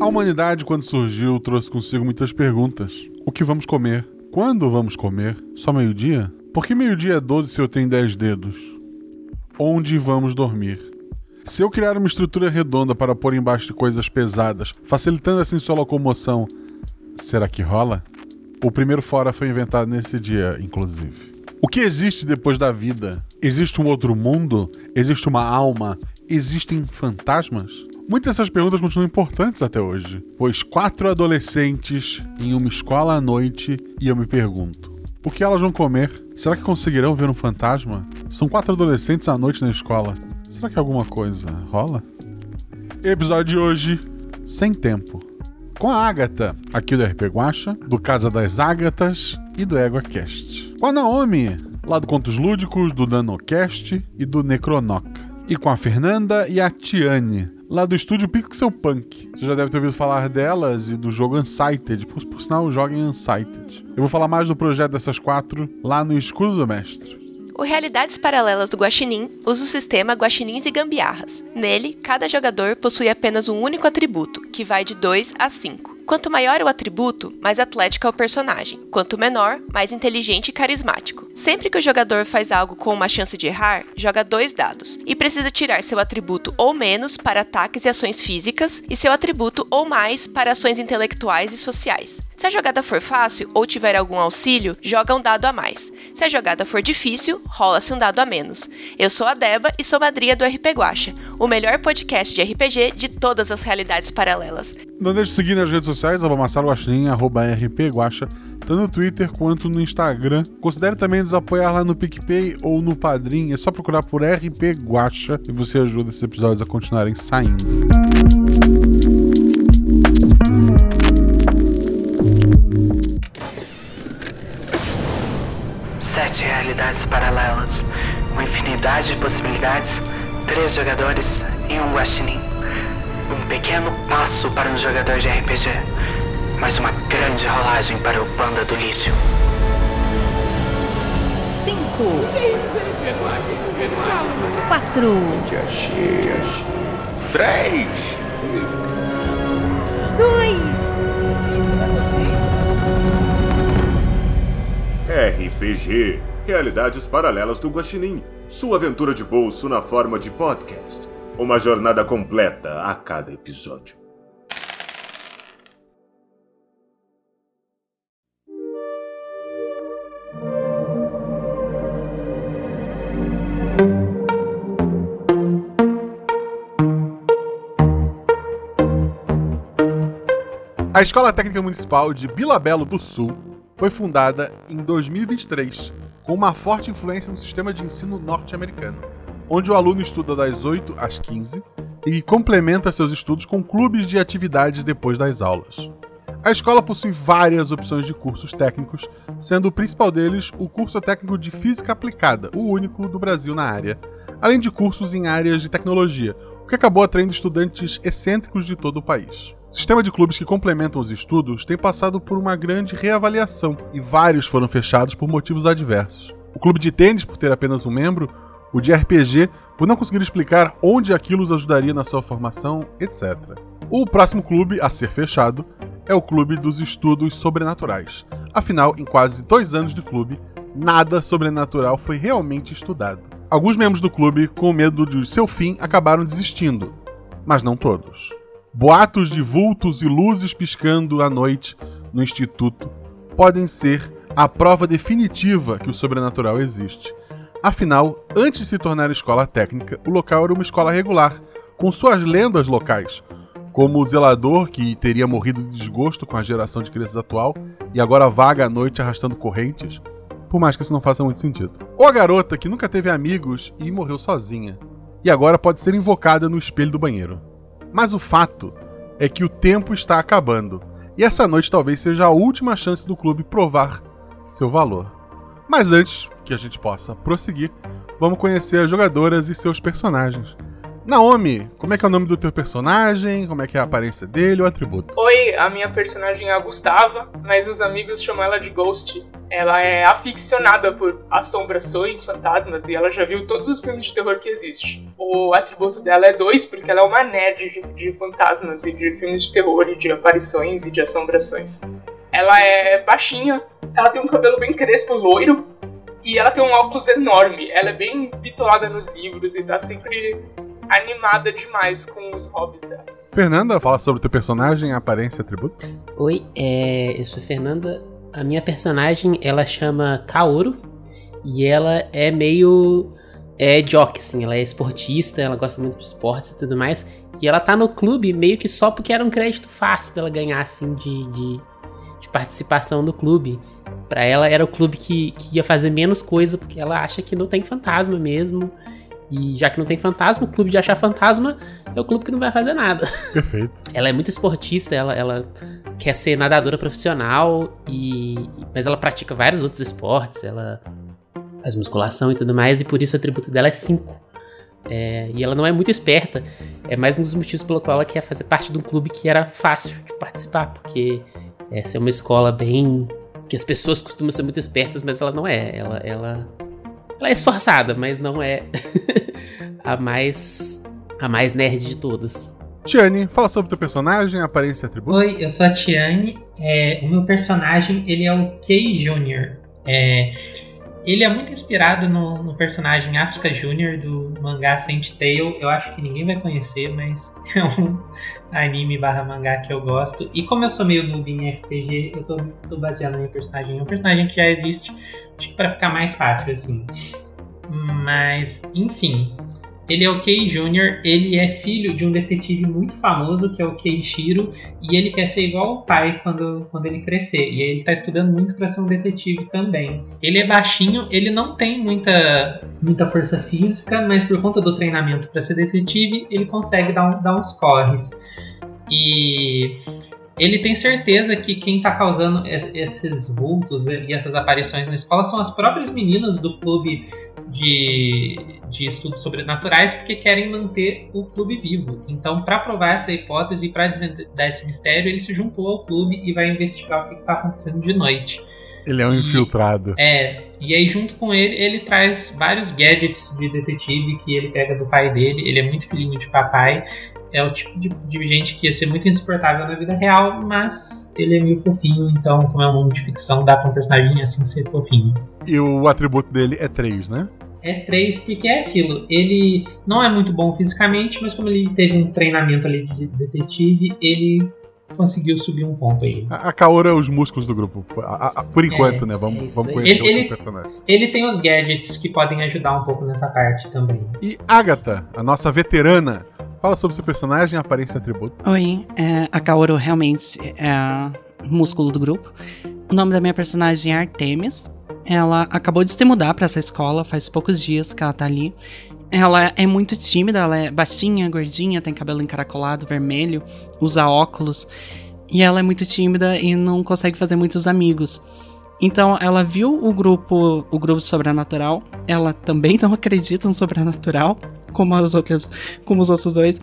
A humanidade, quando surgiu, trouxe consigo muitas perguntas. O que vamos comer? Quando vamos comer? Só meio-dia? Por que meio-dia é 12 se eu tenho 10 dedos? Onde vamos dormir? Se eu criar uma estrutura redonda para pôr embaixo de coisas pesadas, facilitando assim sua locomoção, será que rola? O primeiro fora foi inventado nesse dia, inclusive. O que existe depois da vida? Existe um outro mundo? Existe uma alma? Existem fantasmas? Muitas dessas perguntas continuam importantes até hoje, pois quatro adolescentes em uma escola à noite e eu me pergunto: o que elas vão comer? Será que conseguirão ver um fantasma? São quatro adolescentes à noite na escola. Será que alguma coisa rola? Episódio de hoje: Sem Tempo. Com a Agatha, aqui do RP Guacha, do Casa das Ágatas e do EgoCast. Com a Naomi, lá do Contos Lúdicos, do Nanocast e do Necronoc. E com a Fernanda e a Tiane, lá do estúdio Pixel Punk. Você já deve ter ouvido falar delas e do jogo Unsighted. Por, por sinal, joguem Unsighted. Eu vou falar mais do projeto dessas quatro lá no Escudo do Mestre. O Realidades Paralelas do Guaxinim usa o sistema Guaxinins e Gambiarras. Nele, cada jogador possui apenas um único atributo, que vai de 2 a 5. Quanto maior o atributo, mais atlético é o personagem. Quanto menor, mais inteligente e carismático. Sempre que o jogador faz algo com uma chance de errar, joga dois dados e precisa tirar seu atributo ou menos para ataques e ações físicas e seu atributo ou mais para ações intelectuais e sociais. Se a jogada for fácil ou tiver algum auxílio, joga um dado a mais. Se a jogada for difícil, rola-se um dado a menos. Eu sou a Deba e sou madrinha do RP Guacha, o melhor podcast de RPG de todas as realidades paralelas. Não deixe de seguir nas redes sociais, arroba Marcelo Guaxinim, arroba RP Guaxa, tanto no Twitter quanto no Instagram. Considere também nos apoiar lá no PicPay ou no Padrim, é só procurar por RP Guacha e você ajuda esses episódios a continuarem saindo. Sete realidades paralelas, uma infinidade de possibilidades, três jogadores e um guaxinim. Um pequeno passo para um jogador de RPG, mas uma grande rolagem para o banda do lixo. Cinco. Quatro. Três. Dois. RPG Realidades Paralelas do Guaxinim. Sua aventura de bolso na forma de podcast. Uma jornada completa a cada episódio. A Escola Técnica Municipal de Bilabelo do Sul foi fundada em 2023, com uma forte influência no sistema de ensino norte-americano, onde o aluno estuda das 8 às 15 e complementa seus estudos com clubes de atividades depois das aulas. A escola possui várias opções de cursos técnicos, sendo o principal deles o curso técnico de Física Aplicada, o único do Brasil na área, além de cursos em áreas de tecnologia, o que acabou atraindo estudantes excêntricos de todo o país. O sistema de clubes que complementam os estudos tem passado por uma grande reavaliação e vários foram fechados por motivos adversos. O clube de tênis, por ter apenas um membro, o de RPG, por não conseguir explicar onde aquilo os ajudaria na sua formação, etc. O próximo clube a ser fechado é o Clube dos Estudos Sobrenaturais. Afinal, em quase dois anos de clube, nada sobrenatural foi realmente estudado. Alguns membros do clube, com medo de seu fim, acabaram desistindo, mas não todos. Boatos de vultos e luzes piscando à noite no instituto podem ser a prova definitiva que o sobrenatural existe. Afinal, antes de se tornar escola técnica, o local era uma escola regular, com suas lendas locais, como o zelador que teria morrido de desgosto com a geração de crianças atual e agora vaga à noite arrastando correntes, por mais que isso não faça muito sentido. Ou a garota que nunca teve amigos e morreu sozinha, e agora pode ser invocada no espelho do banheiro. Mas o fato é que o tempo está acabando, e essa noite talvez seja a última chance do clube provar seu valor. Mas antes que a gente possa prosseguir, vamos conhecer as jogadoras e seus personagens. Naomi, como é que é o nome do teu personagem? Como é que é a aparência dele, o atributo? Oi, a minha personagem é a Gustava, mas os amigos chamam ela de Ghost. Ela é aficionada por assombrações, fantasmas, e ela já viu todos os filmes de terror que existem. O atributo dela é dois, porque ela é uma nerd de, de fantasmas e de filmes de terror e de aparições e de assombrações. Ela é baixinha, ela tem um cabelo bem crespo, loiro, e ela tem um óculos enorme. Ela é bem bitolada nos livros e tá sempre animada demais com os hobbies dela. Fernanda, fala sobre o teu personagem, aparência e atributo. Oi, é, eu sou Fernanda. A minha personagem, ela chama Kaoru. E ela é meio é jock, assim, ela é esportista, ela gosta muito de esportes e tudo mais. E ela tá no clube meio que só porque era um crédito fácil dela ganhar, assim, de, de, de participação no clube. Pra ela era o clube que, que ia fazer menos coisa, porque ela acha que não tem fantasma mesmo. E já que não tem fantasma, o clube de achar fantasma é o clube que não vai fazer nada. Perfeito. Ela é muito esportista, ela, ela quer ser nadadora profissional, e mas ela pratica vários outros esportes, ela faz musculação e tudo mais, e por isso o atributo dela é 5. É, e ela não é muito esperta, é mais um dos motivos pelo qual ela quer fazer parte de um clube que era fácil de participar, porque essa é uma escola bem. que as pessoas costumam ser muito espertas, mas ela não é. Ela, ela ela é esforçada, mas não é a mais a mais nerd de todas. Tiane, fala sobre o teu personagem, aparência e atributo. Oi, eu sou a Tiane. É, o meu personagem ele é o Kei Jr. É, ele é muito inspirado no, no personagem Asuka Jr. do mangá Saint Tail. Eu acho que ninguém vai conhecer, mas é um anime barra mangá que eu gosto. E como eu sou meio noob em RPG, eu tô, tô baseando no meu personagem em um personagem que já existe, que pra ficar mais fácil assim. Mas, enfim, ele é o Kei Jr., ele é filho de um detetive muito famoso que é o Keishiro, e ele quer ser igual ao pai quando, quando ele crescer. E ele está estudando muito para ser um detetive também. Ele é baixinho, ele não tem muita, muita força física, mas por conta do treinamento para ser detetive, ele consegue dar, dar uns corres. E ele tem certeza que quem está causando esses vultos e essas aparições na escola são as próprias meninas do clube de, de estudos sobrenaturais, porque querem manter o clube vivo. Então, para provar essa hipótese e para desvendar esse mistério, ele se juntou ao clube e vai investigar o que está acontecendo de noite. Ele é um infiltrado. E, é, e aí junto com ele, ele traz vários gadgets de detetive que ele pega do pai dele. Ele é muito filhinho de papai é o tipo de, de, gente que ia ser muito insuportável na vida real, mas ele é meio fofinho, então, como é um mundo de ficção, dá pra um personagem assim ser fofinho. E o atributo dele é 3, né? É 3 porque é aquilo. Ele não é muito bom fisicamente, mas como ele teve um treinamento ali de detetive, ele conseguiu subir um ponto aí. A, a Kaora é os músculos do grupo. A, a, por enquanto, é, né? Vamos, é vamos conhecer ele, outro personagem. Ele tem os gadgets que podem ajudar um pouco nessa parte também. E Agatha, a nossa veterana, Fala sobre seu personagem, aparência e atributo. Oi, é, a Kaoru realmente é músculo do grupo. O nome da minha personagem é Artemis. Ela acabou de se mudar para essa escola, faz poucos dias que ela tá ali. Ela é muito tímida, ela é baixinha, gordinha, tem cabelo encaracolado, vermelho, usa óculos. E ela é muito tímida e não consegue fazer muitos amigos. Então ela viu o grupo, o grupo sobrenatural. Ela também não acredita no sobrenatural como as outras, como os outros dois.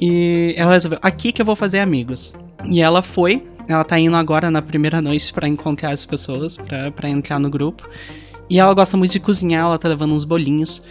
E ela resolveu, aqui que eu vou fazer amigos. E ela foi, ela tá indo agora na primeira noite para encontrar as pessoas, para entrar no grupo. E ela gosta muito de cozinhar, ela tá levando uns bolinhos.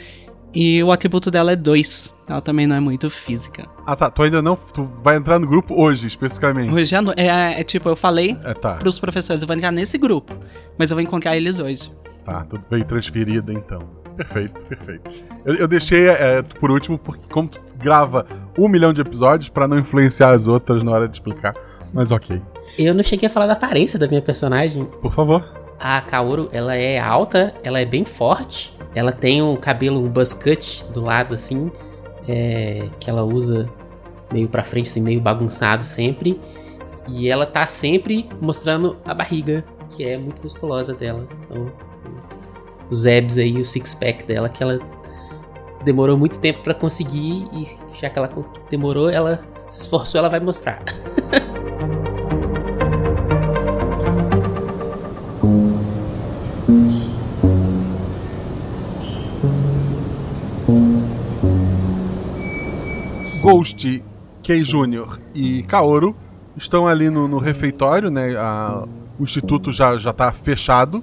E o atributo dela é 2. Ela também não é muito física. Ah tá, tu ainda não. Tu vai entrar no grupo hoje, especificamente. Hoje é, é, é tipo, eu falei é, tá. pros professores, eu vou entrar nesse grupo. Mas eu vou encontrar eles hoje. Tá, tudo veio transferido então. Perfeito, perfeito. Eu, eu deixei é, por último, porque como tu grava um milhão de episódios, para não influenciar as outras na hora de explicar. Mas ok. Eu não cheguei a falar da aparência da minha personagem. Por favor. A Kaoru, ela é alta, ela é bem forte. Ela tem um cabelo, um buzz cut do lado, assim, é, que ela usa meio pra frente, assim, meio bagunçado sempre. E ela tá sempre mostrando a barriga, que é muito musculosa dela. Então, os abs aí, o six-pack dela, que ela demorou muito tempo para conseguir e já que ela demorou, ela se esforçou, ela vai mostrar. Ghost, Kei Jr. e Kaoru estão ali no, no refeitório, né? A- o instituto já, já tá fechado.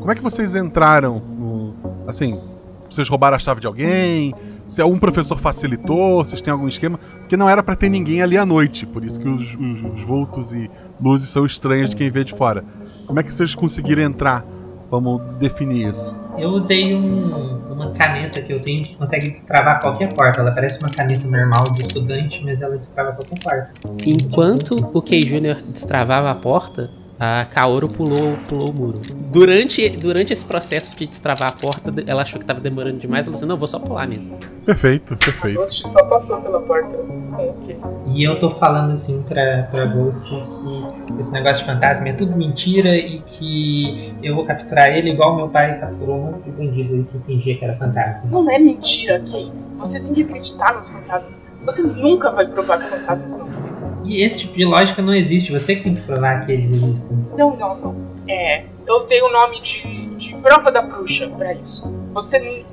Como é que vocês entraram no. Assim, vocês roubaram a chave de alguém? Se algum professor facilitou? Vocês têm algum esquema? Porque não era pra ter ninguém ali à noite, por isso que os, os- os vultos e luzes são estranhos de quem vê de fora. Como é que vocês conseguiram entrar? Vamos definir isso. Eu usei um- uma caneta que eu tenho que consegue destravar qualquer porta. Ela parece uma caneta normal de estudante, mas ela destrava qualquer porta. Enquanto o Kei Jr. destravava a porta, a Kaoru pulou, pulou o muro. Durante, durante esse processo de destravar a porta, ela achou que tava demorando demais. Ela disse: Não, vou só pular mesmo. Perfeito, perfeito. Ghost só passou pela porta com o quê? E eu tô falando assim pra, pra Ghost que esse negócio de fantasma é tudo mentira e que eu vou capturar ele igual meu pai capturou um monte de bandido aí que fingia que era fantasma. Não é mentira, Kay. Você tem que acreditar nos fantasmas. Você nunca vai provar que fantasmas não existem. E esse tipo de lógica não existe, você que tem que provar que eles existem. Não, não, não. É, eu tenho o nome de, de prova da bruxa pra isso. Você nu-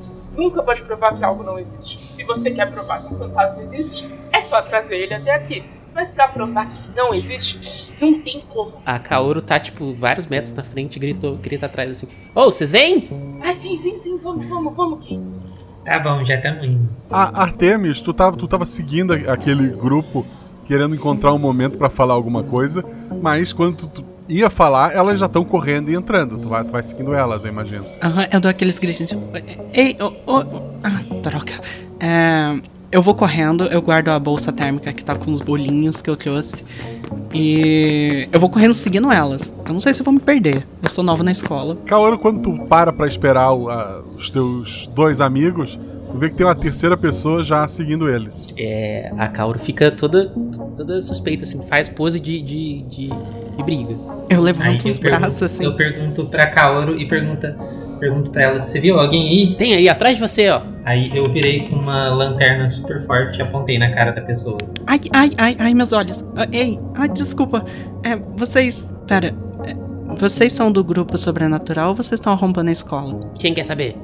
nunca pode provar que algo não existe. Se você quer provar que um fantasma existe, é só trazer ele até aqui. Mas pra provar que não existe, não tem como. A Kaoru tá, tipo, vários metros na frente e gritou, grita atrás assim: Ô, vocês vêm? Ah, sim, sim, sim, vamos, vamos, vamos, Kay. Tá bom, já estamos indo. A Artemis, tu tava, tu tava seguindo aquele grupo, querendo encontrar um momento pra falar alguma coisa, mas quando tu, tu ia falar, elas já estão correndo e entrando. Tu vai, tu vai seguindo elas, eu imagino. Aham, eu dou aqueles gritinhos. tipo, Ei, ô, ô, ah, droga. É, eu vou correndo, eu guardo a bolsa térmica que tá com os bolinhos que eu trouxe. E eu vou correndo seguindo elas. Eu não sei se eu vou me perder. Eu sou nova na escola. Kaoru, quando tu para pra esperar o- a- os teus dois amigos, tu vê que tem uma terceira pessoa já seguindo eles. É, a Kaoru fica toda, toda suspeita, assim, faz pose de, de, de, de briga. Eu Aí levanto eu os pergunto- braços assim. Eu pergunto pra Kaoru e pergunta, pergunto pra ela, você viu alguém aí? Tem aí, atrás de você, ó. Aí eu virei com uma lanterna super forte e apontei na cara da pessoa. Ai, ai, ai, ai, meus olhos. Ah, ei, ai, desculpa. É, vocês. Pera. é, vocês são do grupo sobrenatural ou vocês estão arrombando a escola? Quem quer saber?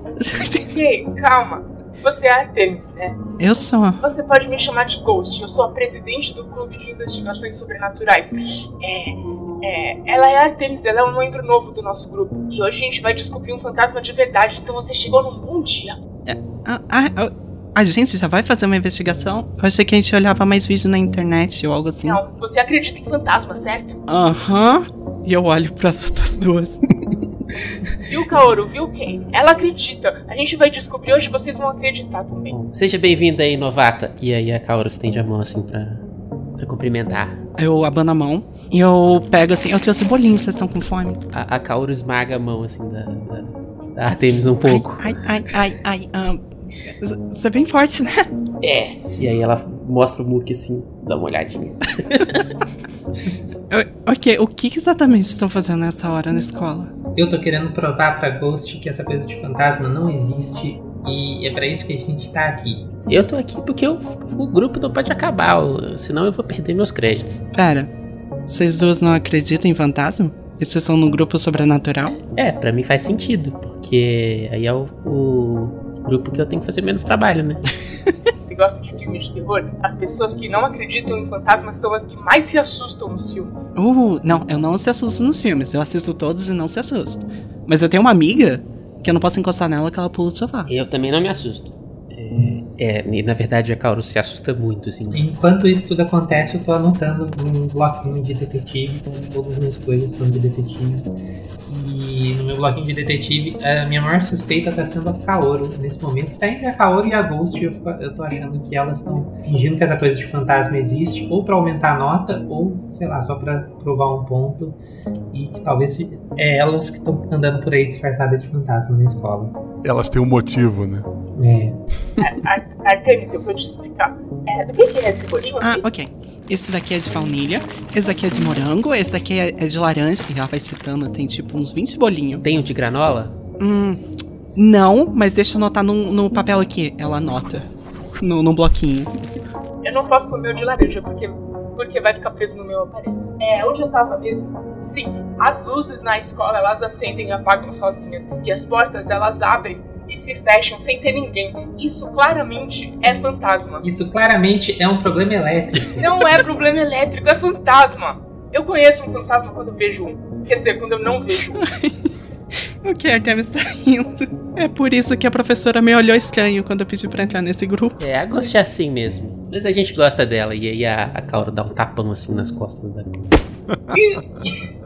Kay, calma. Você é a Artemis, né? Eu sou. Você pode me chamar de Ghost. Eu sou a presidente do Clube de Investigações Sobrenaturais. É, é, ela é a Artemis, ela é um membro novo do nosso grupo. E hoje a gente vai descobrir um fantasma de verdade, então você chegou num bom dia. Ah, ah, ah, a gente já vai fazer uma investigação? Eu achei que a gente olhava mais vídeo na internet ou algo assim. Não, você acredita em fantasma, certo? Aham. E eu olho pras outras duas. Viu, Kaoru? Viu quem? Ela acredita. A gente vai descobrir hoje, vocês vão acreditar também. Bom, seja bem-vinda aí, novata. E aí a Kaoru estende a mão, assim, pra, pra cumprimentar. Eu abano a mão e eu pego assim. Eu trouxe bolinho, vocês estão com fome? A, a Kaoru esmaga a mão, assim, da, da, da Artemis um pouco. Ai, ai, ai, ai, ai. Você é bem forte, né? É. E aí ela mostra o Muki, assim, dá uma olhadinha. Eu- ok, o que, exatamente vocês estão fazendo nessa hora na escola? Eu tô querendo provar pra Ghost que essa coisa de fantasma não existe e é pra isso que a gente tá aqui. Eu tô aqui porque o, o grupo não pode acabar, senão eu vou perder meus créditos. Pera, vocês duas não acreditam em fantasma? E vocês são no grupo sobrenatural? É, pra mim faz sentido, porque aí é o, o grupo que eu tenho que fazer menos trabalho, né? Você gosta de filme de terror? As pessoas que não acreditam em fantasmas são as que mais se assustam nos filmes. Uh, não, eu não se assusto nos filmes. Eu assisto todos e não se assusto. Mas eu tenho uma amiga que eu não posso encostar nela que ela pula do sofá. Eu também não me assusto. É, é, e na verdade a Kaoru se assusta muito, assim. Enquanto isso tudo acontece, eu tô anotando um bloquinho de detetive, com todas as minhas coisas são de detetive. E no meu bloquinho de detetive, a minha maior suspeita tá sendo a Kaoru nesse momento. Tá entre a Kaoru e a Ghost, eu, fico- eu tô achando que elas estão fingindo que essa coisa de fantasma existe, ou pra aumentar a nota, ou, sei lá, só pra provar um ponto. E que talvez é elas que estão andando por aí disfarçadas de fantasma na escola. Elas têm um motivo, né? É. Ar- Artemis, eu vou te explicar. É, do que, que é esse bolinho Ah, aqui? ok. Esse daqui é de baunilha, esse daqui é de morango, esse daqui é, é de laranja, e ela vai citando, tem tipo uns 20 bolinhos. Tem o de granola? Hum, não, mas deixa eu anotar no, no papel aqui. Ela anota. No, no bloquinho. Eu não posso comer o de laranja, porque, porque vai ficar preso no meu aparelho. É, onde eu tava mesmo? Sim, as luzes na escola, elas acendem e apagam sozinhas. E as portas, elas abrem e se fecham sem ter ninguém. Isso claramente é fantasma. Isso claramente é um problema elétrico. Não é problema elétrico, é fantasma. Eu conheço um fantasma quando eu vejo um. Quer dizer, quando eu não vejo um. O que Artemis está rindo? É por isso que a professora me olhou estranho quando eu pedi pra entrar nesse grupo. É, a Ghost é assim mesmo. Mas a gente gosta dela. E aí a, a dá um tapão assim nas costas da.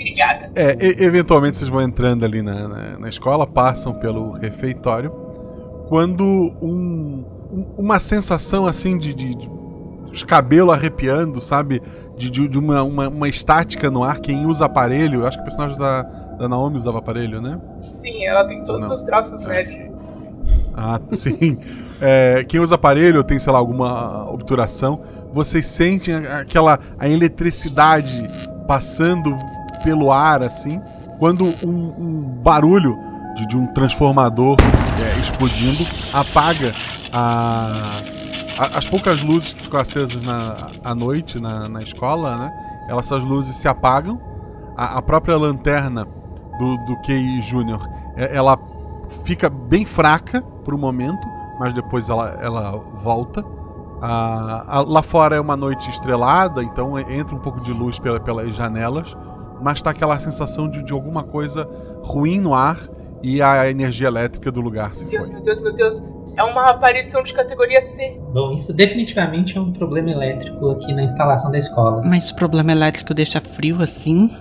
Obrigada. É, eventualmente vocês vão entrando ali na, na, na escola, passam pelo refeitório, quando um- um- uma sensação assim de, de- de- os cabelos arrepiando, sabe? De, de- de uma, uma, uma estática no ar. Quem usa aparelho, eu acho que o personagem da, da Naomi usava aparelho, né? Sim, ela tem todos Não. os traços nerd. Ah, sim. É, quem usa aparelho tem, sei lá, alguma obturação, vocês sentem aquela a eletricidade passando pelo ar, assim, quando um, um barulho de, de um transformador é, explodindo apaga a, a- as poucas luzes que ficam acesas na, à noite na, na escola, né? Elas, essas luzes se apagam. A, a própria lanterna do, do Kei Júnior, é- ela fica bem fraca por um momento, mas depois ela, ela volta. Lá fora é uma noite estrelada, então entra um pouco de luz pela- pelas janelas, mas tá aquela sensação de, de alguma coisa ruim no ar e a energia elétrica do lugar se Meu Deus, foi. meu Deus, meu Deus. É uma aparição de categoria C. Bom, isso definitivamente é um problema elétrico aqui na instalação da escola. Mas se o problema elétrico deixa frio assim,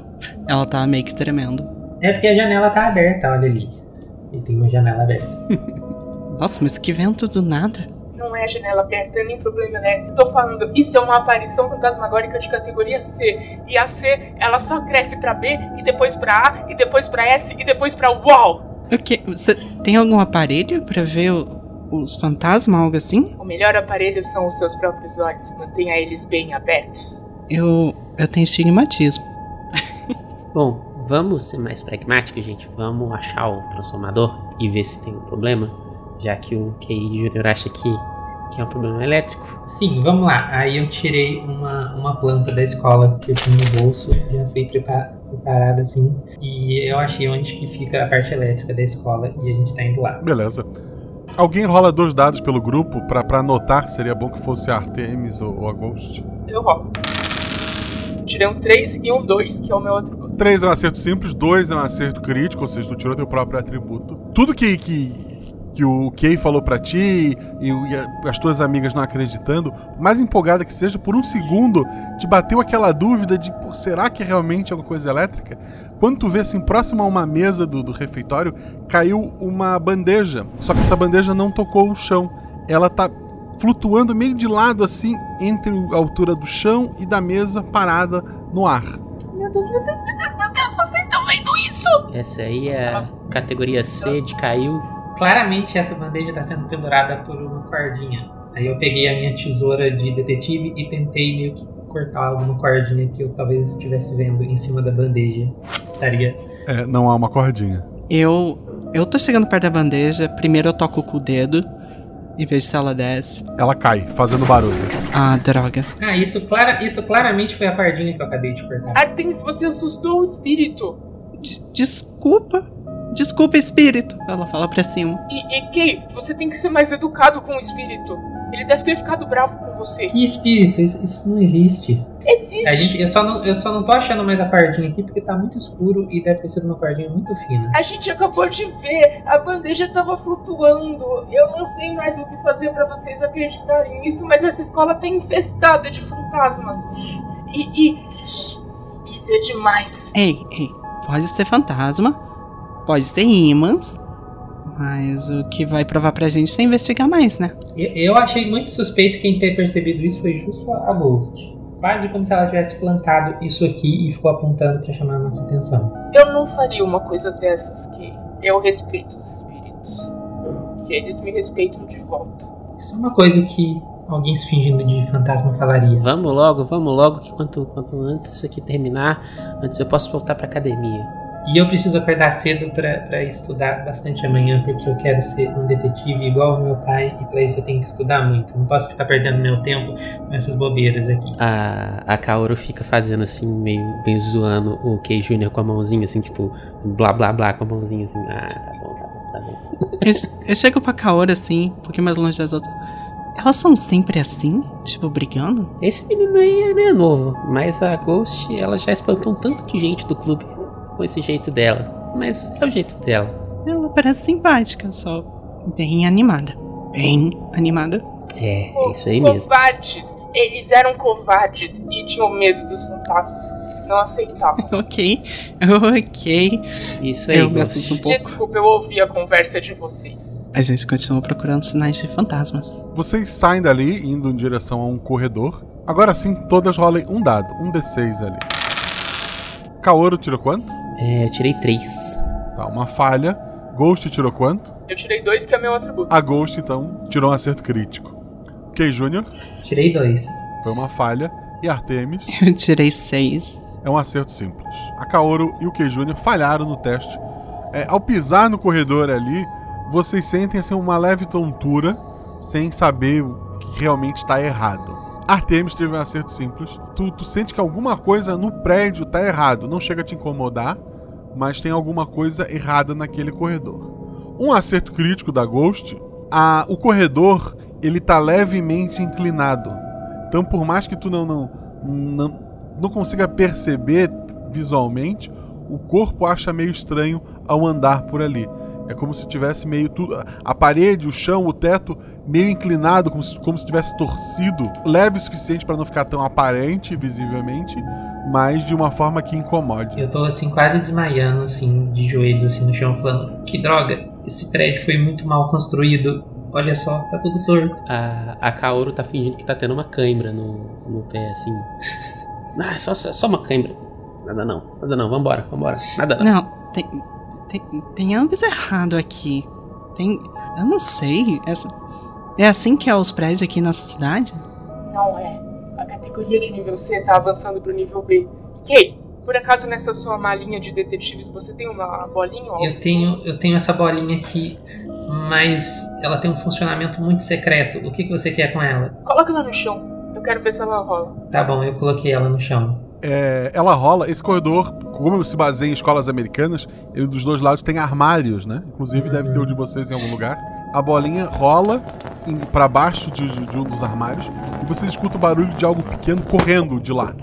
ela tá meio que tremendo. É porque a janela tá aberta, olha ali. E tem uma janela aberta. Nossa, mas que vento do nada. É janela aberta, nem problema elétrico. Tô falando, isso é uma aparição fantasmagórica de categoria C. E a C, ela só cresce pra B, e depois pra A, e depois pra S, e depois pra UOL. O que? Você tem algum aparelho pra ver o- os fantasmas, algo assim? O melhor aparelho são os seus próprios olhos. Mantenha eles bem abertos. Eu, eu tenho estigmatismo. Bom, vamos ser mais pragmáticos, gente. Vamos achar o transformador e ver se tem um problema. Já que o Kei Júnior acha que, que é um problema elétrico. Sim, vamos lá. Aí eu tirei uma, uma planta da escola que eu tinha no bolso, já fui prepa- preparada assim. E eu achei onde que fica a parte elétrica da escola e a gente tá indo lá. Beleza. Alguém rola dois dados pelo grupo pra, pra anotar? Seria bom que fosse a Artemis ou, ou a Ghost. Eu rolo. Tirei um 3 e um 2, que é o meu atributo. 3 é um acerto simples, 2 é um acerto crítico, ou seja, tu tirou teu próprio atributo. Tudo que, que, que o Kay falou pra ti e, e as tuas amigas não acreditando, por mais empolgada que seja, por um segundo te bateu aquela dúvida de pô, será que é realmente alguma coisa elétrica? Quando tu vê assim, próximo a uma mesa do, do refeitório, caiu uma bandeja. Só que essa bandeja não tocou o chão. Ela tá flutuando meio de lado assim, entre a altura do chão e da mesa parada no ar. Meu Deus, meu Deus, meu Deus, meu Deus, vocês estão vendo isso? Essa aí é a categoria C de caiu. Claramente essa bandeja está sendo pendurada por uma cordinha. Aí eu peguei a minha tesoura de detetive e tentei meio que cortar alguma cordinha que eu talvez estivesse vendo em cima da bandeja. Estaria. É, não há uma cordinha. Eu. Eu tô chegando perto da bandeja, primeiro eu toco com o dedo e vejo se ela desce. Ela cai, fazendo barulho. Ah, droga. Ah, isso, clara, isso claramente foi a cordinha que eu acabei de cortar. Artemis, você assustou o espírito. D- desculpa. Desculpa, espírito. Ela fala pra cima. E, e Kay, você tem que ser mais educado com o espírito. Ele deve ter ficado bravo com você. Que espírito? Isso, isso não existe. A Existe. gente, eu, só não, eu só não tô achando mais a cordinha aqui porque tá muito escuro e deve ter sido uma cordinha muito fina. A gente acabou de ver, a bandeja tava flutuando. Eu não sei mais o que fazer pra vocês acreditarem nisso, mas essa escola tá infestada de fantasmas. E, e isso é demais. Ei, ei. Pode ser fantasma. Pode ser imãs. Mas o que vai provar pra gente é investigar mais, né? Eu, eu achei muito suspeito quem ter percebido isso foi justo a Ghost. Quase como se ela tivesse plantado isso aqui e ficou apontando pra chamar a nossa atenção. Eu não faria uma coisa dessas, que eu respeito os espíritos. Que eles me respeitam de volta. Isso é uma coisa que alguém se fingindo de fantasma falaria. Vamos logo, vamos logo, que quanto, quanto antes isso aqui terminar, antes eu posso voltar pra academia. E eu preciso acordar cedo pra pra estudar bastante amanhã, porque eu quero ser um detetive igual ao meu pai, e pra isso eu tenho que estudar muito. Não posso ficar perdendo meu tempo nessas bobeiras aqui. A, a Kaoru fica fazendo assim, meio, meio zoando o Kei Júnior com a mãozinha, assim, tipo, blá blá blá com a mãozinha assim. Ah, tá bom, tá bom, tá bom. Eu, eu chego pra Kaora assim, um pouquinho mais longe das outras. Elas são sempre assim? Tipo, brigando? Esse menino aí ele é novo, mas a Ghost ela já espantou um tanto de gente do clube com esse jeito dela. Mas é o jeito dela. Ela parece simpática, só bem animada. Bem animada. É, é isso aí mesmo. Covardes. Eles eram covardes e tinham medo dos fantasmas. Eles não aceitavam. Ok, ok. Isso aí, Eu gosto Ghost. disso um pouco. Desculpa, eu ouvi a conversa de vocês. A gente continua procurando sinais de fantasmas. Vocês saem dali, indo em direção a um corredor. Agora sim, todas rolem um dado, um D6 ali. Kaoru tirou quanto? É, eu tirei três. Tá, uma falha. Ghost tirou quanto? Eu tirei dois, que é meu atributo. A Ghost, então, tirou um acerto crítico. Kay Jr. Tirei dois. foi uma falha. E Artemis Eu tirei seis. é um acerto simples. A Kaoru e o Kay Jr. falharam no teste. É, ao pisar no corredor ali, vocês sentem assim, uma leve tontura, sem saber o que realmente está errado. Artemis teve um acerto simples. Tu, tu sente que alguma coisa no prédio está errado. Não chega a te incomodar, mas tem alguma coisa errada naquele corredor. Um acerto crítico da Ghost, a- o corredor ele tá levemente inclinado. Então, por mais que tu não não, não, não consiga perceber visualmente, o corpo acha meio estranho ao andar por ali. É como se tivesse meio tudo. A parede, o chão, o teto meio inclinado, como se, como se tivesse torcido. Leve o suficiente para não ficar tão aparente visivelmente, mas de uma forma que incomode. Eu tô assim quase desmaiando assim de joelhos assim no chão falando que droga, esse prédio foi muito mal construído. Olha só, tá tudo torto. A, a Kaoru tá fingindo que tá tendo uma cãibra no, no pé, assim. Ah, é só, só uma cãibra. Nada não, nada não, vambora, vambora. Nada não. Não, tem, tem, tem algo errado aqui. Tem. Eu não sei. Essa, é assim que é os prédios aqui nessa cidade? Não é. A categoria de nível C tá avançando pro nível B. Kay, por acaso nessa sua malinha de detetives você tem uma bolinha? ou Eu tenho, eu tenho essa bolinha aqui, mas ela tem um funcionamento muito secreto. O que, que você quer com ela? Coloca ela no chão. Eu quero ver se ela rola. Tá bom, eu coloquei ela no chão. É, ela rola. Esse corredor, como se baseia em escolas americanas, ele dos dois lados tem armários, né? Inclusive deve ter o de vocês em algum lugar. A bolinha rola pra baixo de, de- um dos armários e vocês escutam o barulho de algo pequeno correndo de lá.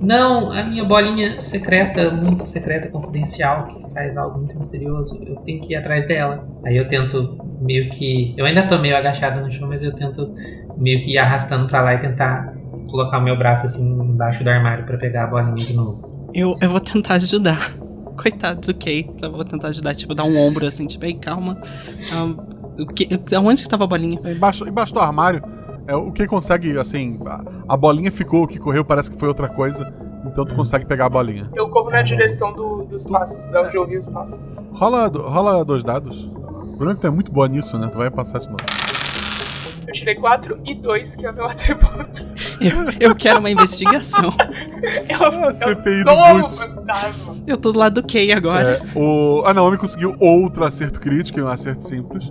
Não, a minha bolinha secreta, muito secreta, confidencial, que faz algo muito misterioso. Eu tenho que ir atrás dela. Aí eu tento meio que. Eu ainda tô meio agachado no chão, mas eu tento meio que ir arrastando pra lá e tentar colocar o meu braço assim embaixo do armário pra pegar a bolinha de novo. Eu, eu vou tentar ajudar. Coitado do Kate. Eu vou tentar ajudar, tipo, dar um ombro assim, tipo, ei, calma. Ah, o que, aonde que tava a bolinha? É, Embaixo, embaixo do armário, é, o que consegue, assim, a, a bolinha ficou, o que correu parece que foi outra coisa, então tu consegue pegar a bolinha. Eu corro na direção do- dos passos, da onde eu ouvi os passos. Rola, rola dois dados. O problema é que tu é muito boa nisso, né? Tu vai passar de novo. Eu tirei 4 e 2, que é o meu atributo. Eu, eu quero uma investigação. Eu, eu CPI do sou um fantasma. Eu tô do lado do Kay agora. É, o... A Naomi conseguiu outro acerto crítico e um acerto simples.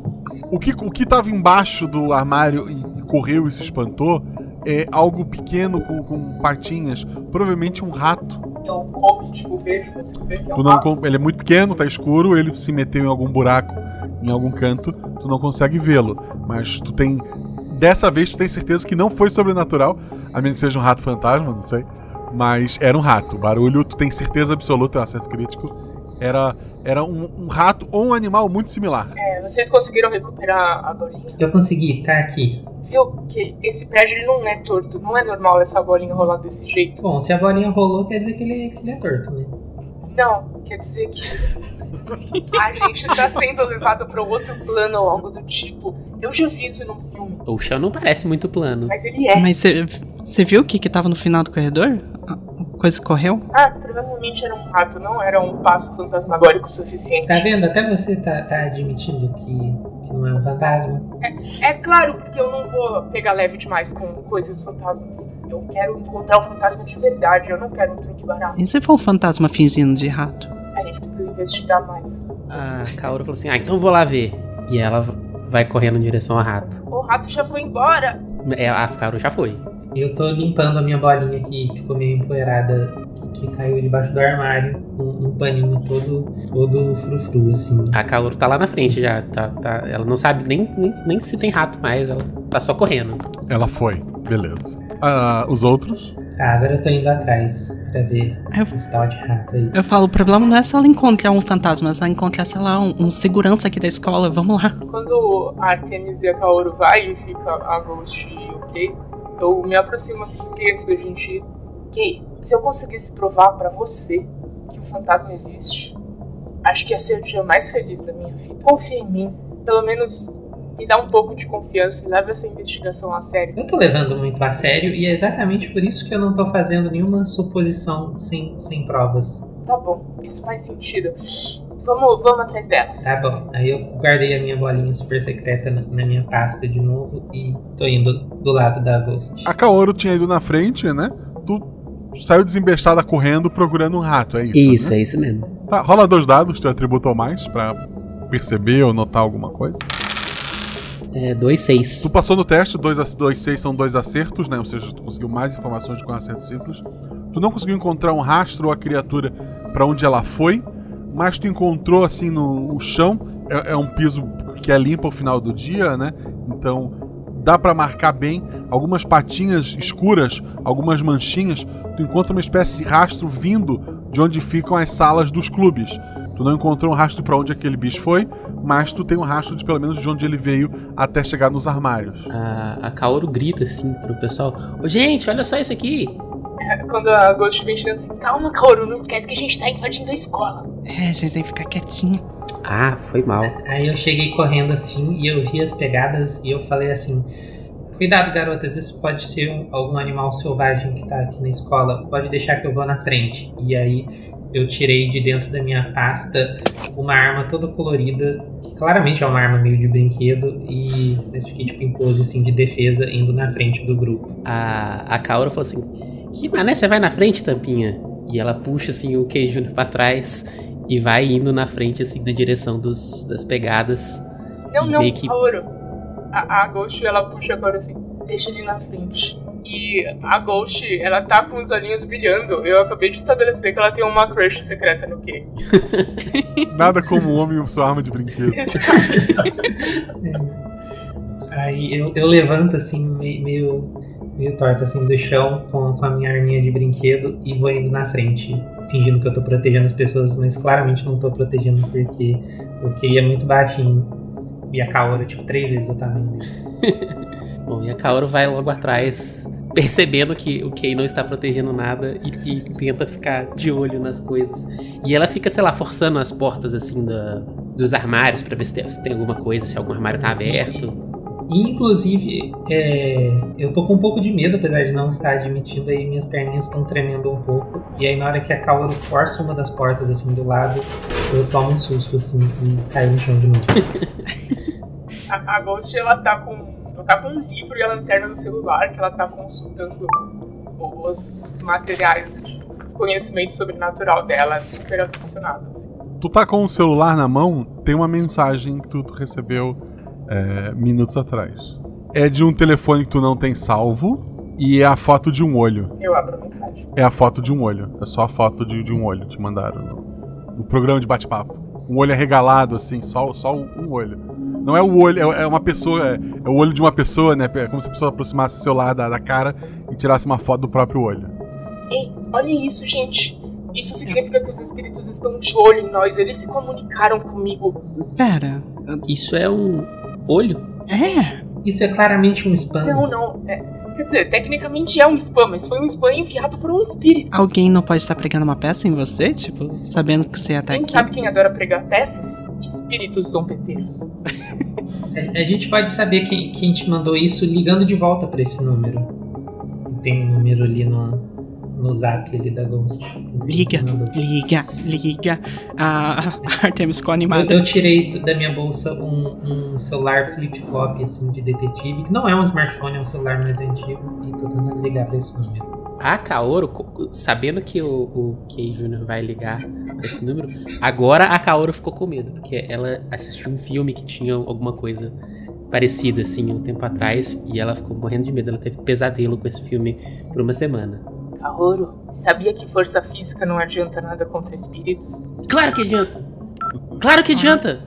O que, o que tava embaixo do armário e correu e se espantou é algo pequeno com, com patinhas, provavelmente um rato. Corro e tipo, vejo, consigo ver que é um Tu não, rato. ele é muito pequeno, tá escuro, ele se meteu em algum buraco, em algum canto, tu não consegue vê-lo. Mas tu tem. Dessa vez tu tem certeza que não foi sobrenatural, a menos que seja um rato fantasma, não sei. Mas era um rato. O barulho, tu tem certeza absoluta, é um acerto crítico. Era, era um, um rato ou um animal muito similar. É, vocês conseguiram recuperar a bolinha? Eu consegui, tá aqui. Viu que esse prédio ele não é torto. Não é normal essa bolinha rolar desse jeito. Bom, se a bolinha rolou, quer dizer que ele, que ele é torto, né? Não, quer dizer que a gente tá sendo levado pra outro plano ou algo do tipo. Eu já vi isso num filme, O chão não parece muito plano. mas ele é. Mas você viu o que que tava no final do corredor? Coisa que correu? Ah, provavelmente era um rato, não era um passo fantasmagórico suficiente. Tá vendo? Até você tá, tá admitindo que, que não é um fantasma. É claro, porque eu não vou pegar leve demais com coisas fantasmas. Eu quero encontrar o fantasma de verdade, eu não quero um truque barato. E se for um fantasma fingindo de rato? A gente precisa investigar mais. A Kaoru falou assim: Ah, então vou lá ver. E ela vai correndo em direção ao rato. O rato já foi embora. É, a Kaoru já foi. Eu tô limpando a minha bolinha que ficou meio empoeirada, que caiu debaixo do armário, um, um paninho todo, todo frufru, assim. A Kaoru tá lá na frente já. Tá, tá- ela não sabe nem, nem, nem se tem rato mais, ela tá só correndo. Ela foi, beleza. Ah, os outros? Tá, agora eu tô indo atrás pra ver Eu- esse tal de rato aí. Eu falo, o problema não é se ela encontrar um fantasma, se ela encontrar, sei lá, um, um segurança aqui da escola, vamos lá. Quando a Artemis e a Kaoru vai e fica a Ghost e o Kei, eu me aproximo assim Kei antes da gente ir. Kei, se eu conseguisse provar pra você que o fantasma existe, acho que ia ser o dia mais feliz da minha vida. Confia em mim. Pelo menos me dá um pouco de confiança e leve essa investigação a sério. Eu tô levando muito a sério e é exatamente por isso que eu não tô fazendo nenhuma suposição sem, sem provas. Tá bom, isso faz sentido. Vamos, vamos atrás delas. Tá bom, aí eu guardei a minha bolinha super secreta na, na minha pasta de novo e tô indo do lado da Ghost. A Kaoru tinha ido na frente, né? Tu saiu desembestada correndo procurando um rato, é isso? Isso, né? é isso mesmo. Tá, rola dois dados, teu atributo ou mais, pra perceber ou notar alguma coisa. É 2, 6. Tu passou no teste, 2 a 2, 6 são dois acertos, né? Ou seja, tu conseguiu mais informações com um acerto simples. Tu não conseguiu encontrar um rastro ou a criatura pra onde ela foi, mas tu encontrou assim no o chão. É, é um piso que é limpo ao final do dia, né? Então dá pra marcar bem algumas patinhas escuras, algumas manchinhas. Tu encontra uma espécie de rastro vindo de onde ficam as salas dos clubes. Tu não encontrou um rastro pra onde aquele bicho foi, mas tu tem um rastro de pelo menos de onde ele veio até chegar nos armários. A, a Kaoru grita assim pro pessoal: Ô gente, olha só isso aqui. Quando a Ghost vem chegando assim, calma, Kaoru, não esquece que a gente tá invadindo a escola. É, vocês têm que ficar quietinho. Ah, foi mal. Aí eu cheguei correndo assim e eu vi as pegadas e eu falei assim: Cuidado, garotas, isso pode ser um- algum animal selvagem que tá aqui na escola. Pode deixar que eu vou na frente. E aí eu tirei de dentro da minha pasta uma arma toda colorida, que claramente é uma arma meio de brinquedo, e mas fiquei tipo em pose assim de defesa indo na frente do grupo. A, a Kaoru falou assim: Que mané, você vai na frente, Tampinha? E ela puxa assim o Júnior pra trás e vai indo na frente, assim, na direção dos, das pegadas. Não, não, que- Kaoru. A, a Ghost, ela puxa a Kaoru assim, deixa ele na frente. E a Ghost, ela tá com os olhinhos brilhando. Eu acabei de estabelecer que ela tem uma crush secreta no Kei. Nada como um homem e sua arma de brinquedo. Aí eu, eu levanto assim, meio, meio, torto assim do chão com, com a minha arminha de brinquedo e vou indo na frente, fingindo que eu tô protegendo as pessoas, mas claramente não tô protegendo porque o Kei é muito baixinho. E a Kaora, tipo, três vezes o tamanho dele. Bom, e a Kaoru vai logo atrás, percebendo que o Kei não está protegendo nada e, e tenta ficar de olho nas coisas. E ela fica, sei lá, forçando as portas, assim, da, dos armários pra ver se tem, se tem alguma coisa, se algum armário tá aberto. E, inclusive, é, eu tô com um pouco de medo, apesar de não estar admitindo, aí minhas perninhas estão tremendo um pouco. E aí na hora que a Kaoru força uma das portas assim do lado, eu tomo um susto assim e caio no chão de novo. A, a Ghost, ela tá com. Ela tá com um livro e a lanterna do celular que ela tá consultando os, os materiais de conhecimento sobrenatural dela, super aficionada. Assim. Tu tá com o celular na mão, tem uma mensagem que tu, tu recebeu é, minutos atrás. É de um telefone que tu não tem salvo e é a foto de um olho. Eu abro a mensagem. É a foto de um olho. É só a foto de, de um olho. Te mandaram no, no programa de bate-papo. Um olho arregalado, assim, só, só um olho. Não é o olho, é, é uma pessoa, é, é o olho de uma pessoa, né? É como se a pessoa aproximasse o celular da, da cara e tirasse uma foto do próprio olho. Ei, olhem isso, gente. Isso significa que os espíritos estão de olho em nós. Eles se comunicaram comigo. Pera. Isso é um olho? É. Isso é claramente um spam. Não, não. é- quer dizer, tecnicamente é um spam, mas foi um spam enviado por um espírito. Alguém não pode estar pregando uma peça em você? Tipo, sabendo que você ia estar Sim, aqui? sabe quem adora pregar peças? Espíritos zombeteiros. A, a gente pode saber quem, quem te mandou isso ligando de volta pra esse número. Tem um número ali no, no zap ali da Ghost. Liga, liga, liga. A a Artemis ficou Eu, animada. eu tirei do- da minha bolsa um, um celular flip-flop assim de detetive, que não é um smartphone, é um celular mais antigo, e tô tentando ligar pra esse número. A Kaoru, co- sabendo que o, o Kei Jr. vai ligar pra esse número, agora a Kaoru ficou com medo, porque ela assistiu um filme que tinha alguma coisa parecida, assim, um tempo atrás, e ela ficou morrendo de medo. Ela teve pesadelo com esse filme por uma semana. Kaoru, sabia que força física não adianta nada contra espíritos? Claro que adianta. Claro que adianta.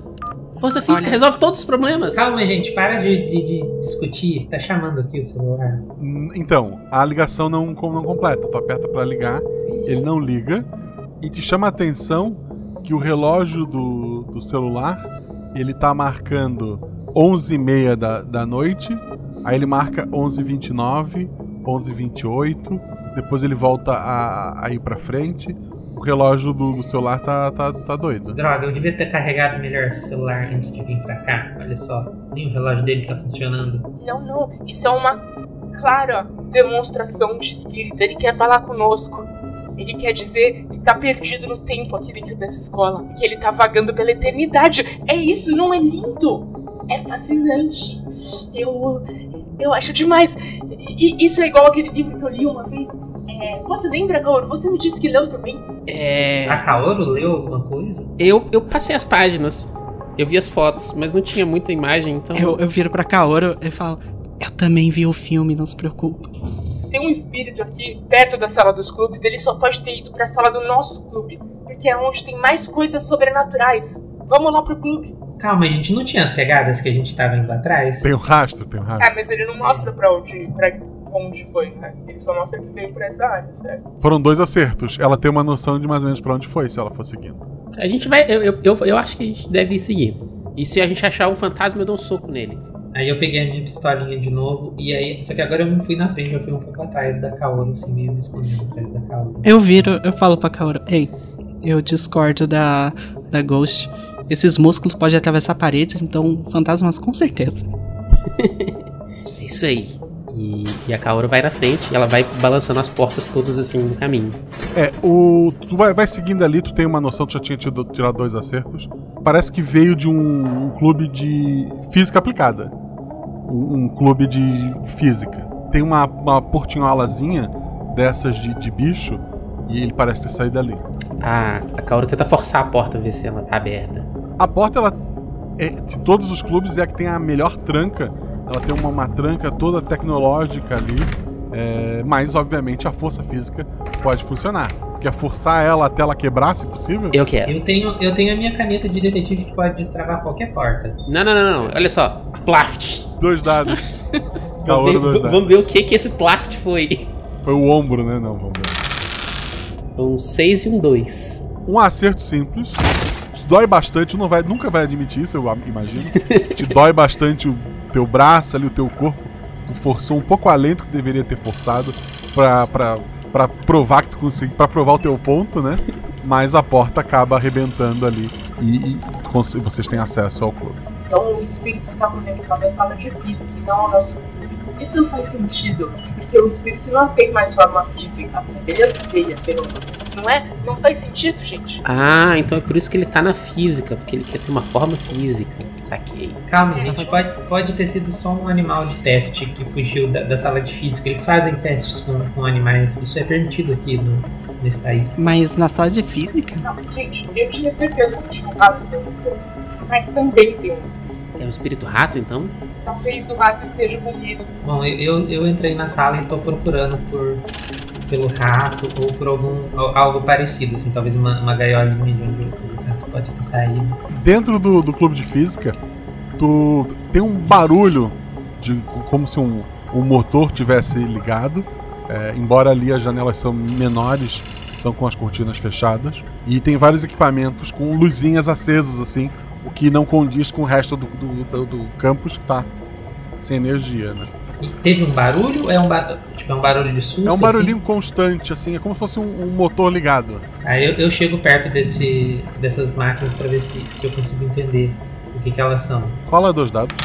Força física Olha- resolve todos os problemas. Calma, gente, para de, de- de discutir. Tá chamando aqui o celular. Hum, Então, a ligação não, não completa. Tu aperta pra ligar, ele não liga. E te chama a atenção que o relógio do, do celular, ele tá marcando 11h30 da, da noite. Aí ele marca 11h29, 11h28. Depois ele volta a, a ir pra frente. O relógio do, do celular tá, tá, tá doido. Droga, eu devia ter carregado melhor esse celular antes de vir pra cá. Olha só, nem o relógio dele tá funcionando. Não, não, isso é uma clara demonstração de espírito. Ele quer falar conosco. Ele quer dizer que tá perdido no tempo aqui dentro dessa escola. Que ele tá vagando pela eternidade. É isso, não é lindo? É fascinante. Eu. Eu acho demais. E isso é igual aquele livro que eu li uma vez. É, você lembra, Kaoru? Você me disse que leu também. É. A Kaoru leu alguma coisa? Eu, eu passei as páginas. Eu vi as fotos, mas não tinha muita imagem, então. Eu, eu viro pra Kaoru e falo: Eu também vi o filme, não se preocupe. Se tem um espírito aqui perto da sala dos clubes, ele só pode ter ido pra sala do nosso clube. Porque é onde tem mais coisas sobrenaturais. Vamos lá pro clube. Calma, gente, não tinha as pegadas que a gente tava indo atrás? Tem um rastro, tem um rastro. Ah, mas ele não mostra pra onde, pra onde foi, né? Ele só mostra que veio por essa área, certo? Foram dois acertos. Ela tem uma noção de mais ou menos pra onde foi, se ela for seguindo. A gente vai. Eu, eu, eu, eu acho que a gente deve ir seguindo. E se a gente achar um fantasma, eu dou um soco nele. Aí eu peguei a minha pistolinha de novo, e aí. Só que agora eu não fui na frente, eu fui um pouco atrás da Kaoru, assim, meio me escondendo atrás da Kaoru. Eu viro, eu falo pra Kaoru: Ei, eu discordo da, da Ghost. Esses músculos podem atravessar paredes, então fantasmas com certeza. É isso aí. E, e a Kaoru vai na frente, ela vai balançando as portas todas assim no caminho. É, o. Tu vai, vai seguindo ali, tu tem uma noção, tu já tinha tido, tirado dois acertos. Parece que veio de um, um clube de física aplicada. Um, um clube de física. Tem uma, uma portinholazinha dessas de, de bicho e ele parece ter saído dali. A, a Kaoru tenta forçar a porta, ver se ela tá aberta. A porta, ela. É, de todos os clubes, é a que tem a melhor tranca. Ela tem uma, uma tranca toda tecnológica ali. é, mas, obviamente, a força física pode funcionar. Quer forçar ela até ela quebrar, se possível? Eu quero. Eu tenho, eu tenho a minha caneta de detetive que pode destravar qualquer porta. Não, não, não, não. Olha só. Plaft. Dois dados. Vamos Kaoru, ver, dois dados. vamos ver o que que esse Plaft foi. Foi o ombro, né? Não, vamos ver. Um 6 e um 2. Um acerto simples. Dói bastante, não vai, nunca vai admitir isso, eu imagino. Te dói bastante o teu braço ali, o teu corpo. Tu forçou um pouco além do que deveria ter forçado pra, pra, pra provar que tu conseguiu. pra provar o teu ponto, né? Mas a porta acaba arrebentando ali e, e vocês têm acesso ao clube. Então o espírito tá conectado à sala de física e não nosso. Isso faz sentido, porque o espírito não tem mais forma física, mas ele anseia pelo. Não é? Não faz sentido, gente. Ah, então é por isso que ele tá na física, porque ele quer ter uma forma física. Saquei. Calma, gente, pode, pode ter sido só um animal de teste que fugiu da, da sala de física. Eles fazem testes com, com animais, isso é permitido aqui no, nesse país. Mas na sala de física? Não, gente, eu tinha certeza que tinha um rato dentro do corpo, mas também tem um espírito. É um espírito rato, então? Talvez o rato esteja com medo. Bom, eu, eu entrei na sala e tô procurando por pelo rato ou por algum al- algo parecido, assim, talvez uma, uma gaiolinha de onde o rato pode ter saído. Dentro do, do clube de física, tu tem um barulho de como se um, um motor tivesse ligado. é, embora ali as janelas são menores, estão com as cortinas fechadas. E tem vários equipamentos com luzinhas acesas, assim, o que não condiz com o resto do, do, do- do campus que tá sem energia, né? E teve um barulho? É um, ba tipo, é um barulho de susto? É um barulhinho constante, assim, é como se fosse um, um motor ligado. Assim? Aí eu, eu chego perto desse, dessas máquinas pra ver se, se eu consigo entender o que, que elas são. Rola dois dados.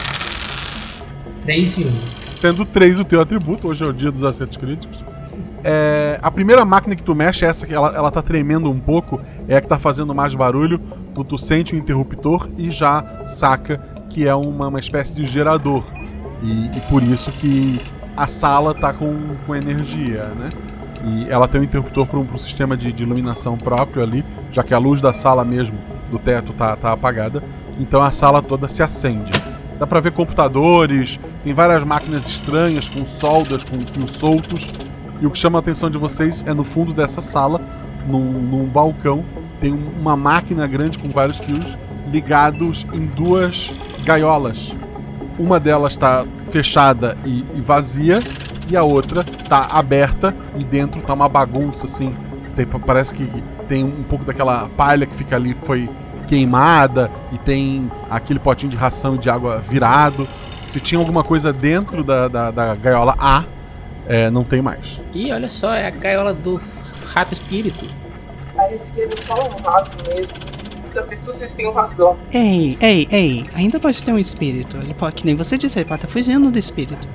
3 e 1. Sendo 3 o teu atributo, hoje é o dia dos acertos críticos. É, a primeira máquina que tu mexe, essa que ela, ela tá tremendo um pouco, é a que tá fazendo mais barulho. Tu, tu sente o interruptor e já saca que é uma, uma espécie de gerador. E, e por isso que a sala tá com, com energia, né? E ela tem um interruptor para um, sistema de, de iluminação próprio ali, já que a luz da sala mesmo, do teto, tá, tá apagada. Então a sala toda se acende. Dá pra ver computadores, tem várias máquinas estranhas com soldas, com fios soltos. E o que chama a atenção de vocês é no fundo dessa sala, num, num balcão, tem um- uma máquina grande com vários fios ligados em duas gaiolas. Uma delas está fechada e, e vazia, e a outra está aberta e dentro tá uma bagunça assim. Tem- parece que tem um pouco daquela palha que fica ali foi queimada e tem aquele potinho de ração e de água virado. Se tinha alguma coisa dentro da, da, da gaiola A, é, não tem mais. Ih, olha só, é a gaiola do rato espírito. Parece que ele é só um rato mesmo. Talvez vocês tenham razão. Ei, ei, ei, ainda pode ter um espírito. Ele pode, que nem você disse, ele pode estar fugindo do espírito.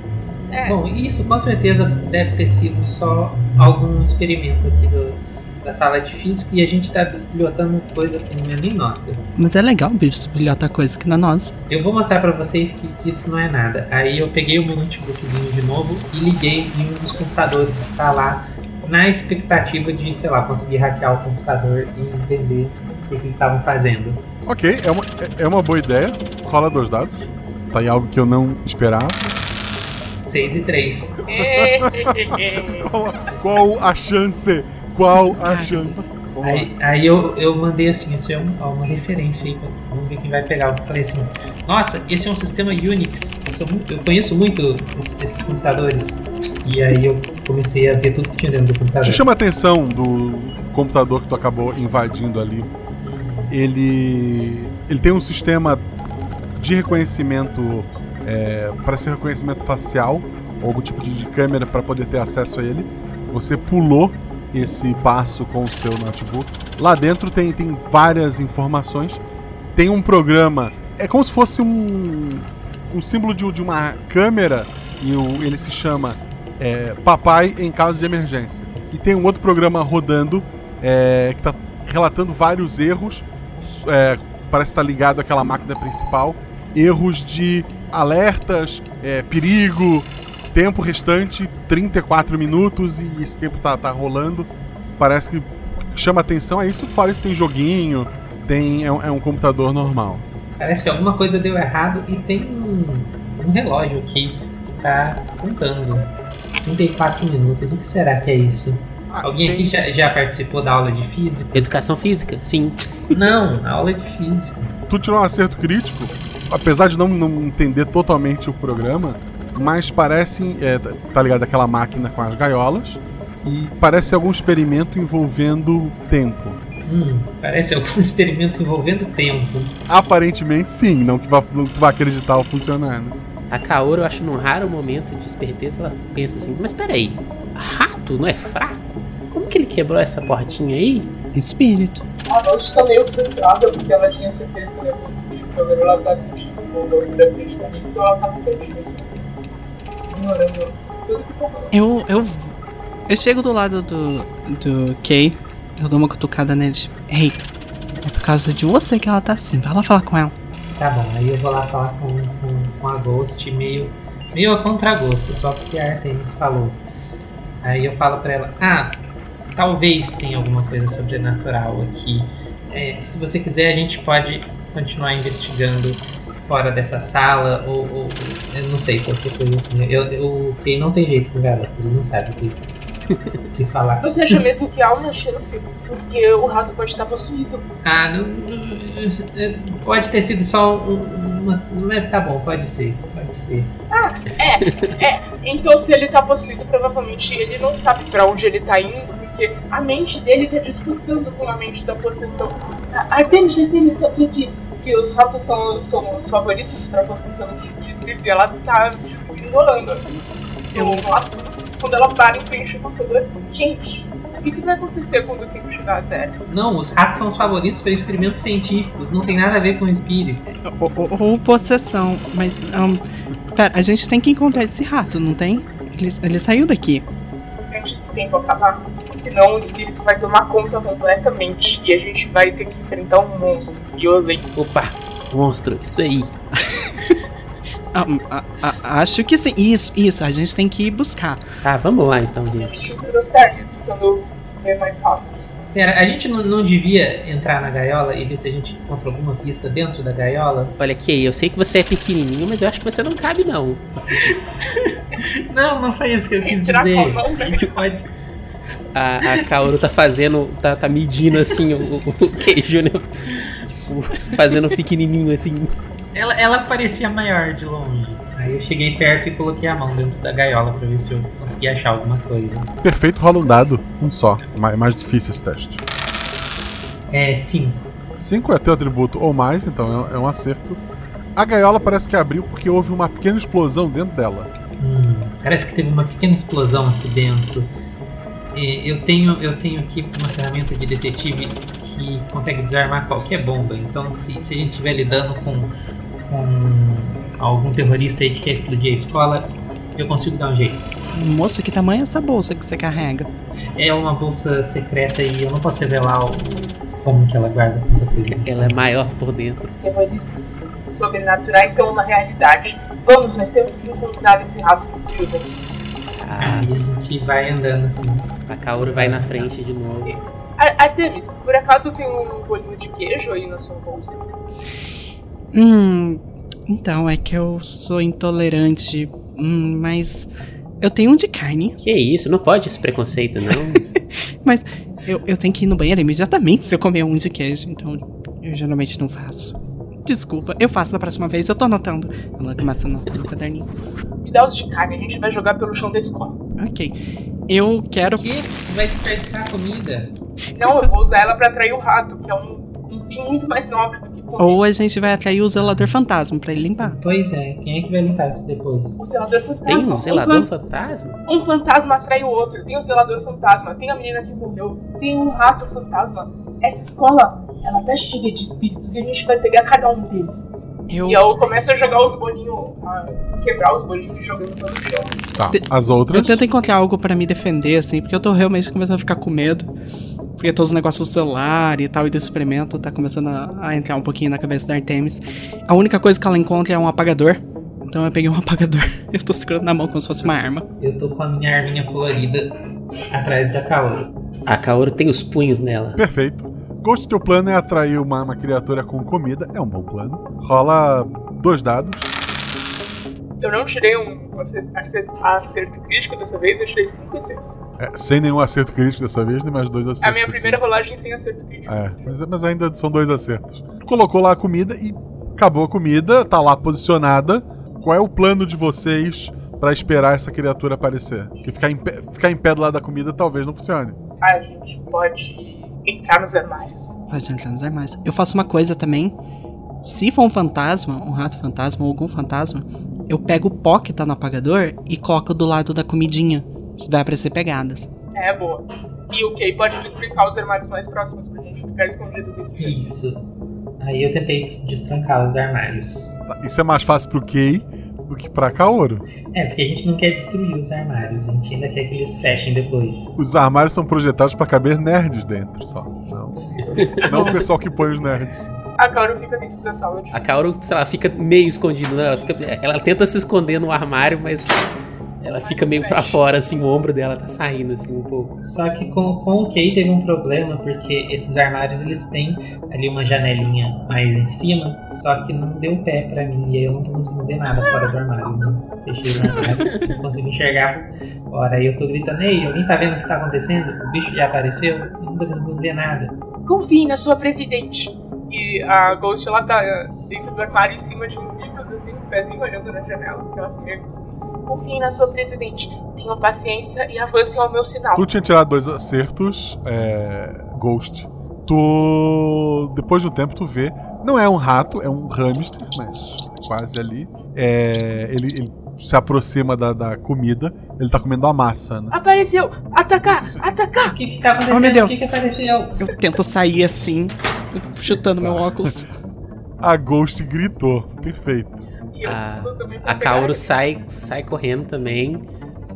É, Bom, isso com certeza deve ter sido só algum experimento aqui do, da sala de física e a gente tá bisbilhotando coisa que não é nem nossa. Mas é legal, bicho, brilhota coisa que não é nossa. Eu vou mostrar pra vocês que, que isso não é nada. Aí eu peguei o meu notebookzinho de novo e liguei em um dos computadores que tá lá, na expectativa de, sei lá, conseguir hackear o computador e entender o que, que eles estavam fazendo. Ok, é uma, é- é uma boa ideia. Rola dois dados. Tá em algo que eu não esperava. 6 e 3. Qual, qual a chance? Qual a chance? Aí, aí eu, eu mandei assim, isso é um- uma referência aí, vamos ver quem vai pegar. Eu falei assim, nossa, esse é um sistema Unix, eu, muito- eu conheço muito esse- esses computadores. E aí eu comecei a ver tudo que tinha dentro do computador. Te chama a atenção do computador que tu acabou invadindo ali. Ele. Ele tem um sistema de reconhecimento. É, para ser reconhecimento facial, ou algum tipo de câmera para poder ter acesso a ele. Você pulou esse passo com o seu notebook. Lá dentro tem, tem várias informações. Tem um programa. É como se fosse um, um símbolo de, de uma câmera. E o- ele se chama é, Papai em caso de emergência. E tem um outro programa rodando é, que está relatando vários erros. é, parece estar ligado àquela máquina principal. Erros de alertas, é, perigo, tempo restante, 34 minutos e esse tempo tá, tá rolando. Parece que chama atenção é isso, fora isso tem joguinho, tem é um, é um computador normal. Parece que alguma coisa deu errado e tem um, um relógio aqui que tá contando. 34 minutos, o que será que é isso? Ah, Alguém tem- aqui já, já participou da aula de física? Educação física, sim. Não, aula de física. tu tirou um acerto crítico, apesar de não, não entender totalmente o programa, mas parece, é, tá- ligado aquela máquina com as gaiolas, e parece algum experimento envolvendo tempo. Hum, parece algum experimento envolvendo tempo. Aparentemente sim, não que, vá, não que tu vai acreditar ao funcionar, né? A Kaoru, eu acho num raro momento de esperteza, ela pensa assim, mas peraí, rato não é fraco? Como que ele quebrou essa portinha aí? Espírito. a Lost tá meio frustrada porque ela tinha certeza que ele era um espírito, agora ela tá sentindo um dor pra frente pra mim, então ela tá repetindo assim. Ignorando tudo que tá falando. Eu, eu, eu chego do lado do, do Kay, eu dou uma cutucada nele, tipo, ei, é por causa de você que ela tá assim, vai lá falar com ela. Tá bom, aí eu vou lá falar com, com, com a Ghost meio, meio a contragosto, só porque a Artemis falou. Aí eu falo pra ela, ah, talvez tenha alguma coisa sobrenatural aqui. É, se você quiser, a gente pode continuar investigando fora dessa sala, ou, ou eu não sei, qualquer coisa assim. Eu, eu, o Kay não tem jeito com garotos, ele não sabe o que, que falar. Você acha mesmo que há uma chance? Porque o rato pode estar possuído. Ah, não, não- pode ter sido só um, uma, uma- Tá bom, pode ser, pode ser. Então, se ele tá possuído, provavelmente ele não sabe pra onde ele tá indo, porque a mente dele tá disputando com a mente da possessão. Artemis, Artemis sabia que, que os ratos são, são os favoritos pra possessão de, de espíritos e ela tá enrolando assim. Eu laço. Quando ela para em frente ao computador, gente, o que, que vai acontecer quando o tempo chegar a zero? Não, os ratos são os favoritos para experimentos científicos, não tem nada a ver com espíritos. Ou, ou- ou possessão, mas. Um, pera, a gente tem que encontrar esse rato, não tem? Ele, ele saiu daqui. Antes do tempo acabar. Senão o espírito vai tomar conta completamente e a gente vai ter que enfrentar um monstro violento. Opa, monstro, isso aí. Ah, ah, ah, acho que sim. Isso, isso, a gente tem que ir buscar. Tá, vamos lá então, A gente. deu certo quando ver mais rastros. Pera, a gente não, não devia entrar na gaiola e ver se a gente encontra alguma pista dentro da gaiola? Olha, Kay, eu sei que você é pequenininho, mas eu acho que você não cabe, não. Não, não foi isso que eu quis a dizer. né? A gente pode. A, a Kaoru tá fazendo, tá, tá medindo assim o, o, o Kay Júnior, tipo, fazendo pequenininho assim. Ela, ela parecia maior de longe. Aí eu cheguei perto e coloquei a mão dentro da gaiola pra ver se eu conseguia achar alguma coisa. Perfeito, rola um dado, um só. Mais, mais difícil esse teste. É, sim. 5 é teu atributo ou mais, então é, é um acerto. A gaiola parece que abriu porque houve uma pequena explosão dentro dela. Hum, parece que teve uma pequena explosão aqui dentro. E eu tenho, eu tenho aqui uma ferramenta de detetive que consegue desarmar qualquer bomba. Então, se, se a gente estiver lidando com, com algum terrorista aí que quer explodir a escola, eu consigo dar um jeito. Moço, que tamanho é essa bolsa que você carrega? É uma bolsa secreta e eu não posso revelar o, como que ela guarda tanta coisa. Ela é maior por dentro. Terroristas sobrenaturais são uma realidade. Vamos, nós temos que encontrar esse rato que fugiu daqui. A, Aí a gente vai andando assim. a Kaoru vai na frente de novo. Ar- Artemis, por acaso tem um bolinho de queijo aí na sua bolsa? Hum. Então, é que eu sou intolerante. Hum, mas. Eu tenho um de carne. Que isso, não pode esse preconceito, não. Mas eu, eu tenho que ir no banheiro imediatamente se eu comer um de queijo. Então, eu geralmente não faço. Desculpa, eu faço da próxima vez, eu tô anotando. Ela começa a anotar no caderninho. Me dá os de carne, a gente vai jogar pelo chão da escola. Ok. Eu quero. O quê? Você vai desperdiçar comida? Não, eu vou usar ela pra atrair o rato, que é um, um fim muito mais nobre do que comer. Ou a gente vai atrair o zelador fantasma pra ele limpar. Pois é, quem é que vai limpar isso depois? O zelador Tem fantasma. um zelador fan- fantasma? Um fantasma atrai o outro. Tem o zelador fantasma, tem a menina que morreu, tem um rato fantasma. Essa escola, ela tá cheia de espíritos e a gente vai pegar cada um deles. Eu. E eu começo a jogar os bolinhos, a quebrar os bolinhos e jogando pelo chão. Tá, as outras. Eu tento encontrar algo pra me defender, assim, porque eu tô realmente começando a ficar com medo. Porque todos os negócios do celular e tal, e do experimento, tá começando a, a entrar um pouquinho na cabeça da Artemis. A única coisa que ela encontra é um apagador. Então eu peguei um apagador. Eu tô segurando na mão como se fosse uma arma. Eu tô com a minha arminha colorida atrás da Kaoru. A Kaoru tem os punhos nela. Perfeito. Ghost, teu plano é atrair uma, uma criatura com comida. É um bom plano. Rola dois dados. Eu não tirei um acerto, crítico dessa vez, eu tirei 5 e 6. É, sem nenhum acerto crítico dessa vez, nem mais dois acertos. É a minha primeira rolagem sem acerto crítico. É, mas, mas ainda são dois acertos. Colocou lá a comida e acabou a comida, tá lá posicionada. Qual é o plano de vocês pra esperar essa criatura aparecer? Porque ficar em pé, ficar em pé do lado da comida talvez não funcione. A gente pode entrar nos armários. Pode entrar nos armários. Eu faço uma coisa também. Se for um fantasma, um rato fantasma ou algum fantasma, eu pego o pó que tá no apagador e coloco do lado da comidinha. Vai aparecer pegadas. É, boa. E o Kay pode destrincar os armários mais próximos pra gente ficar escondido dentro. Isso. Aí eu tentei des- destrancar os armários. Isso é mais fácil pro Kei do que pra Kaoru. É, porque a gente não quer destruir os armários, a gente ainda quer que eles fechem depois. Os armários são projetados pra caber nerds dentro só. Não, não o pessoal que põe os nerds. A Kaoru fica dentro da sala de A Kaoru, sei lá, fica meio escondida, né? Ela, fica, ela tenta se esconder no armário, mas ela fica meio pra fora, assim, o ombro dela tá saindo, assim, um pouco. Só que com, com o Kay teve um problema, porque esses armários eles têm ali uma janelinha mais em cima, só que não deu pé pra mim, e aí eu não tô conseguindo ver nada fora do armário. Né? Fechei o armário, não consigo enxergar. Ora, aí eu tô gritando, ei, alguém tá vendo o que tá acontecendo? O bicho já apareceu? Eu não tô conseguindo ver nada. Confie na sua presidente. E a Ghost, ela tá dentro do armário em cima de uns livros, assim, com o pezinho olhando na janela. Que ela fica... Confie na sua presidente. Tenham paciência e avancem ao meu sinal. Tu tinha tirado dois acertos, é, Ghost. Tu. Depois de um tempo, tu vê. Não é um rato, é um hamster, mas quase ali. É, ele, ele se aproxima da, da comida. Ele tá comendo a massa, né? Apareceu! Atacar! Atacar! O que que tá acontecendo? Oh, meu Deus. O que que apareceu? Eu tento sair assim, chutando meu óculos. A Ghost gritou. Perfeito. E A- A Kaoru sai, sai correndo também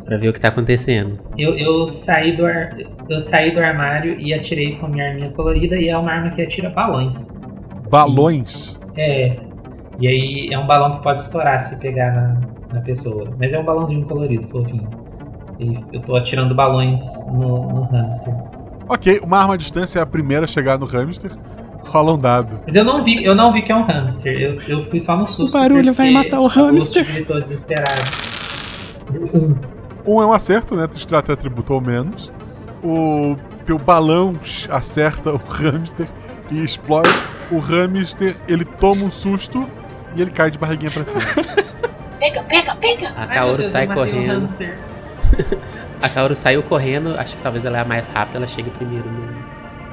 pra ver o que tá acontecendo. Eu, eu, saí do ar- eu saí do armário e atirei com a minha arminha colorida, e é uma arma que atira balões. Balões. É. E aí é um balão que pode estourar se pegar na, na pessoa. Mas é um balãozinho colorido, fofinho. E eu tô atirando balões no, no hamster. Ok, uma arma à distância é a primeira a chegar no hamster. Rola um dado. Mas eu não vi, eu não vi que é um hamster. Eu, eu fui só no susto. O barulho vai matar o hamster. gritou desesperado. Um. Um é um acerto, né? Tu extrai teu atributo ou menos. O teu balão acerta o hamster e explode. O hamster, ele toma um susto e ele cai de barriguinha pra cima. Pega, pega, pega! A Kaoru Deus, sai eu matei um correndo. hamster. A Kaoru saiu correndo, acho que talvez ela é a mais rápida, ela chega primeiro no,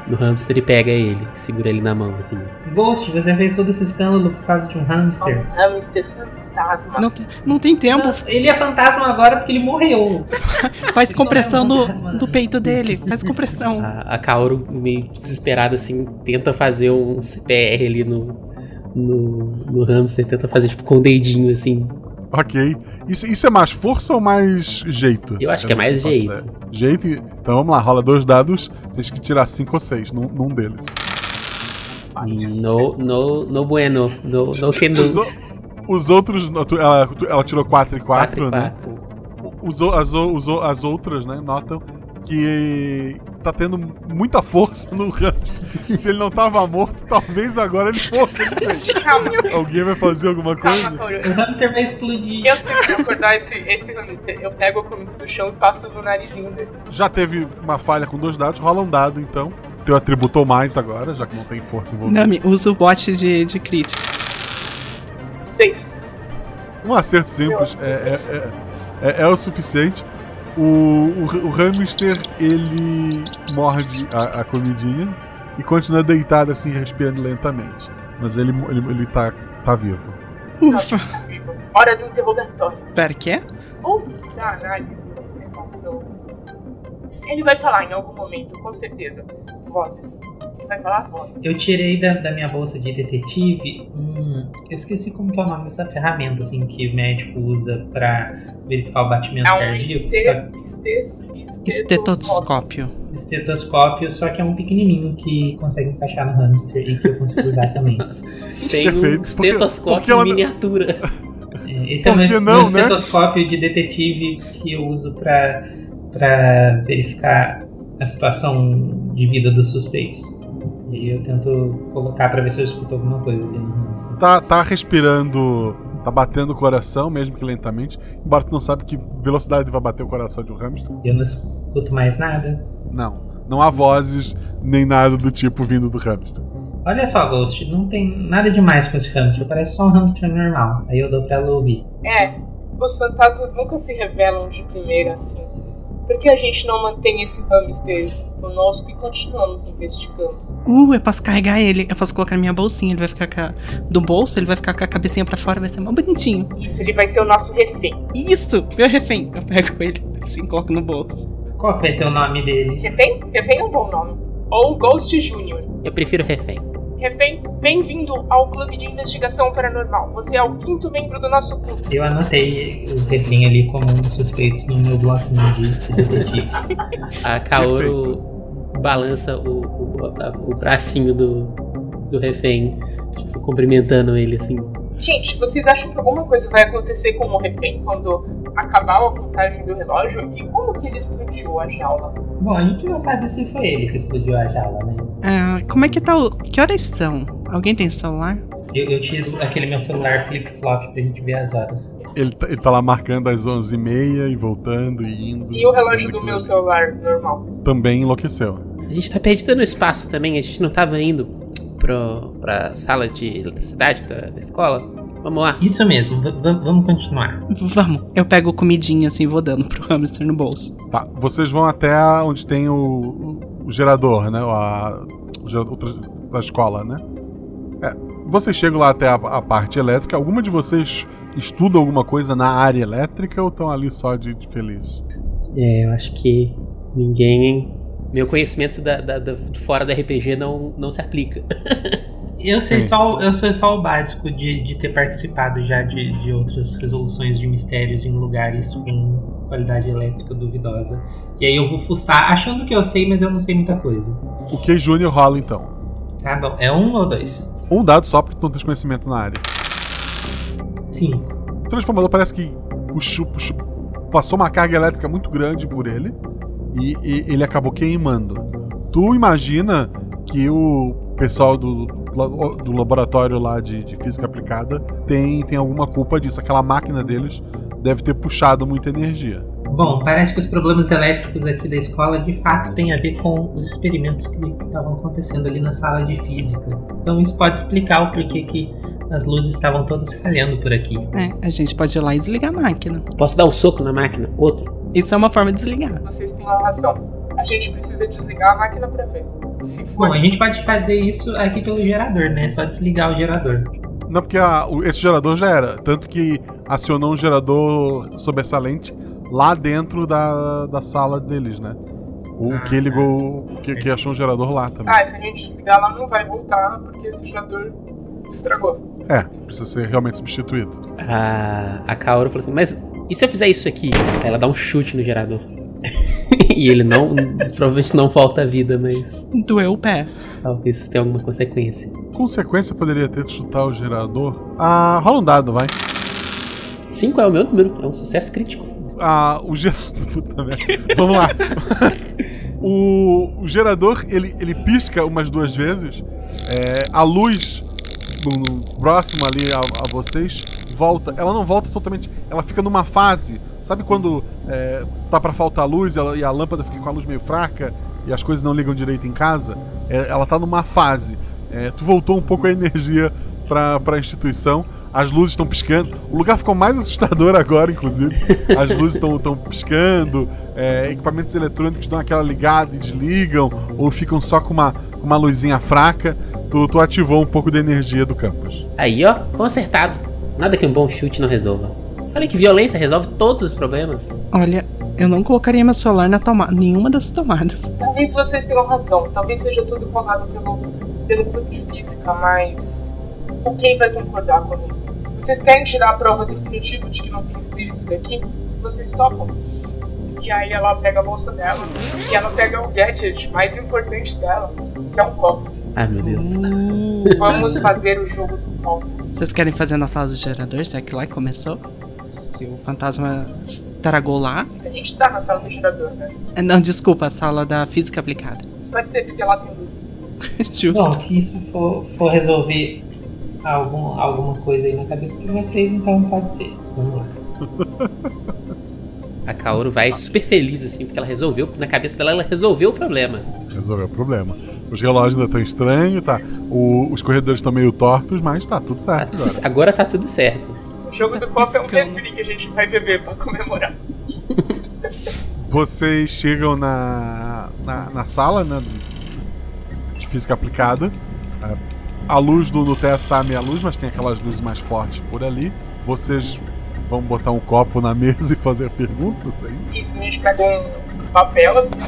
no hamster e pega ele, segura ele na mão, assim. Ghost, você fez todo esse escândalo por causa de um hamster. Um hamster fantasma. Não, tem- não tem tempo. Ele é fantasma agora porque ele morreu. Faz compressão Não é no, fantasma. no peito dele. Faz compressão. A, a Kaoru, meio desesperada, assim, tenta fazer um CPR ali no, no, no hamster, tenta fazer tipo com o dedinho, assim. Ok. Isso, isso é mais força ou mais jeito? Eu acho que é mais jeito. ideia. Jeito? e- Então vamos lá, rola dois dados. Tens que tirar cinco ou seis num, num deles. No, no, no bueno, no, no que no. Os, os outros. Ela, ela tirou 4 e 4, 4 e né? 4. Os, as, os, as outras, né, notam que tá tendo muita força no hamster. Se ele não tava morto, talvez agora ele fosse. Calma, Alguém vai fazer alguma calma, coisa? Kaoru. O hamster vai explodir. Eu sei que acordar esse, esse hamster. Eu pego a comida do chão e passo no narizinho dele. Já teve uma falha com dois dados, rola um dado então. Teu atributo ou mais agora, já que não tem força envolvida. Nami, usa o bot de, de crítico. Seis. Um acerto simples é, é, é, é- é o suficiente. O, o, o hamster ele morde a, a comidinha e continua deitado assim, respirando lentamente. Mas ele, ele, ele tá, tá vivo. Ufa. Tá vivo. Hora do interrogatório. Pera, quê? Ou da análise, observação. Ele vai falar em algum momento, com certeza. Vozes. Vai falar. Eu tirei da, da minha bolsa de detetive um. Eu esqueci como que é o nome dessa ferramenta assim que o médico usa pra verificar o batimento É um cardíaco. este, Só, este, estetoscópio. Estetoscópio. estetoscópio, só que é um pequenininho que consegue encaixar no hamster e que eu consigo usar também. Tem um Perfeito. Porque- estetoscópio porque ela- em miniatura. É, Esse é o meu, que meu não, né? estetoscópio de detetive que eu uso pra, pra verificar a situação de vida dos suspeitos. E aí eu tento colocar pra ver se eu escuto alguma coisa ali no hamster. Tá, tá respirando, tá batendo o coração, mesmo que lentamente. Embora tu não sabe que velocidade vai bater o coração de um hamster. E eu não escuto mais nada. Não. Não há vozes nem nada do tipo vindo do hamster. Olha só, Ghost, não tem nada demais com esse hamster, parece só um hamster normal. Aí eu dou pra ela ouvir. É, os fantasmas nunca se revelam de primeira assim. Por que a gente não mantém esse hamster conosco e continuamos investigando? Uh, eu posso carregar ele. Eu posso colocar na minha bolsinha. Ele vai ficar com a... do bolso, ele vai ficar com a cabecinha pra fora, vai ser mó bonitinho. Isso, ele vai ser o nosso refém. Isso! Meu refém. Eu pego ele assim, coloco no bolso. Qual que vai ser o nome dele? Refém? Refém é um bom nome. Ou Ghost Júnior. Eu prefiro refém. Refém, bem-vindo ao Clube de Investigação Paranormal. Você é o quinto membro do nosso clube. Eu anotei o refém ali como um dos suspeitos no meu bloquinho de de detetive. A Kaoru balança o, o, o bracinho do, do refém, tipo, cumprimentando ele assim. Gente, vocês acham que alguma coisa vai acontecer com o refém quando acabar a contagem do relógio? E como que ele explodiu a jaula? Bom, a gente não sabe se foi ele que explodiu a jaula, né? Ah, como é que tá o. Que horas são? Alguém tem celular? Eu, eu tiro aquele meu celular flip-flop pra gente ver as horas. Ele, tá- ele tá lá marcando as 11h30 e voltando e indo. E o relógio do meu celular normal? Também enlouqueceu. A gente tá perdido no espaço também, a gente não tava indo pro, pra sala de da cidade da, da escola. Vamos lá. Isso mesmo, v- vamos continuar. Vamos. Eu pego comidinha assim, vou dando pro hamster no bolso. Tá, vocês vão até onde tem o, o- gerador, né? A, o gerador da escola, né? É, vocês chegam lá até a, a parte elétrica. Alguma de vocês estuda alguma coisa na área elétrica ou estão ali só de, de feliz? É, eu acho que ninguém. Meu conhecimento da, da- da- fora da RPG não, não se aplica. Eu sei Sim. só, o- eu sei só o básico de, de ter participado já de, de outras resoluções de mistérios em lugares com qualidade elétrica duvidosa. E aí eu vou fuçar achando que eu sei, mas eu não sei muita coisa. O que Júnior rola então? Tá bom, é um ou dois? Um dado só porque tu não tem conhecimento na área. Sim. O transformador parece que puxou, puxou- passou uma carga elétrica muito grande por ele e, e ele acabou queimando. Tu imagina que o pessoal do, do laboratório lá de, de, física aplicada tem, tem alguma culpa disso. Aquela máquina deles deve ter puxado muita energia. Bom, parece que os problemas elétricos aqui da escola de fato têm a ver com os experimentos que estavam acontecendo ali na sala de física. Então isso pode explicar o porquê que as luzes estavam todas falhando por aqui. É, a gente pode ir lá e desligar a máquina. Posso dar um soco na máquina? Outro? Isso é uma forma de desligar. Vocês têm uma razão. A gente precisa desligar a máquina pra ver. Se for. Bom, a gente pode fazer isso aqui pelo gerador, né? Só desligar o gerador. Não, porque a, esse gerador já era. Tanto que acionou um gerador sobressalente lá dentro da, da sala deles, né? O Ah, que ele tá. ligou. Que, que achou um gerador lá também. Ah, se a gente desligar, ela não vai voltar porque esse gerador estragou. É, precisa ser realmente substituído. A, a Kaoru falou assim, mas e se eu fizer isso aqui? Aí ela dá um chute no gerador. e ele não, provavelmente não volta à vida, mas Doeu o pé. talvez isso tenha alguma consequência. Consequência poderia ter de chutar o gerador. Ah, rola um dado, vai. 5 é o meu número, é um sucesso crítico. Ah, o gerador. Puta merda. Vamos lá. o, o gerador, ele, ele pisca umas duas vezes. É, a luz no, no- próximo ali a, a vocês volta. Ela não volta totalmente. Ela fica numa fase. Sabe quando é, tá pra faltar luz e, a lâmpada fica com a luz meio fraca e as coisas não ligam direito em casa? É, ela tá numa fase. É, tu voltou um pouco a energia pra, pra instituição. As luzes estão piscando. O lugar ficou mais assustador agora, inclusive. As luzes estão piscando. é, equipamentos eletrônicos dão aquela ligada e desligam. Ou ficam só com uma, uma luzinha fraca. Tu, tu ativou um pouco da energia do campus. Aí, ó, consertado. Nada que um bom chute não resolva. Falei que violência resolve todos os problemas. Olha, eu não colocaria meu celular na tomada, nenhuma das tomadas. Talvez vocês tenham razão. Talvez seja tudo causado pelo, pelo grupo de física, mas. O quem vai concordar comigo? Vocês querem tirar a prova definitiva de que não tem espíritos aqui? Vocês topam? E aí ela pega a bolsa dela e ela pega o gadget mais importante dela, que é um copo. Ai, meu Deus. Vamos fazer o jogo do copo. Vocês querem fazer na sala do gerador, já que lá começou? Se o fantasma estragou lá. A gente tá na sala do gerador, né? Eh, Não, desculpa, a sala da física aplicada. Pode ser porque lá tem luz. Justo. Bom, se isso for, for resolver algum, alguma coisa aí na cabeça de vocês, então pode ser. Vamos lá. A Kaoru vai super feliz, assim, porque ela resolveu, na cabeça dela, ela resolveu o problema. Resolveu o problema. Os relógios ainda estão estranhos, tá? O- os corredores estão meio tortos, mas tá tudo Tá certo. tudo- agora. agora tá tudo certo. O jogo do copo é um refri que a gente vai beber pra comemorar. Vocês chegam na, na, na sala, né? De física aplicada. É, A luz do, do teto tá a meia luz, mas tem aquelas luzes mais fortes por ali. Vocês vão botar um copo na mesa e fazer perguntas, é isso? Isso, a gente pega um papel assim,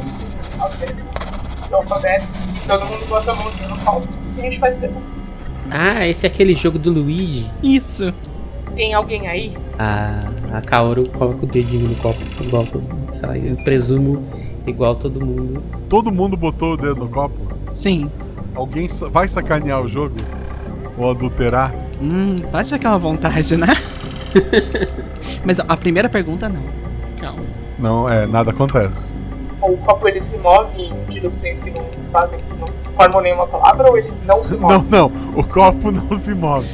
as letras do alfabeto, e todo mundo bota a mãozinha no copo e a gente faz perguntas. Ah, esse é aquele jogo do Luigi. Isso. Tem alguém aí? A, a Kaoru coloca o dedinho no copo, igual todo mundo. Sei lá, eu presumo igual todo mundo. Todo mundo botou o dedo no copo? Sim. Alguém vai sacanear o jogo? Ou adulterar? Hum, bate aquela vontade, né? Mas a primeira pergunta não. Calma. Não, é, nada acontece. Ou o copo ele se move em direções que não fazem, que não formam nenhuma palavra, ou ele não se move? Não, não, o copo não se move.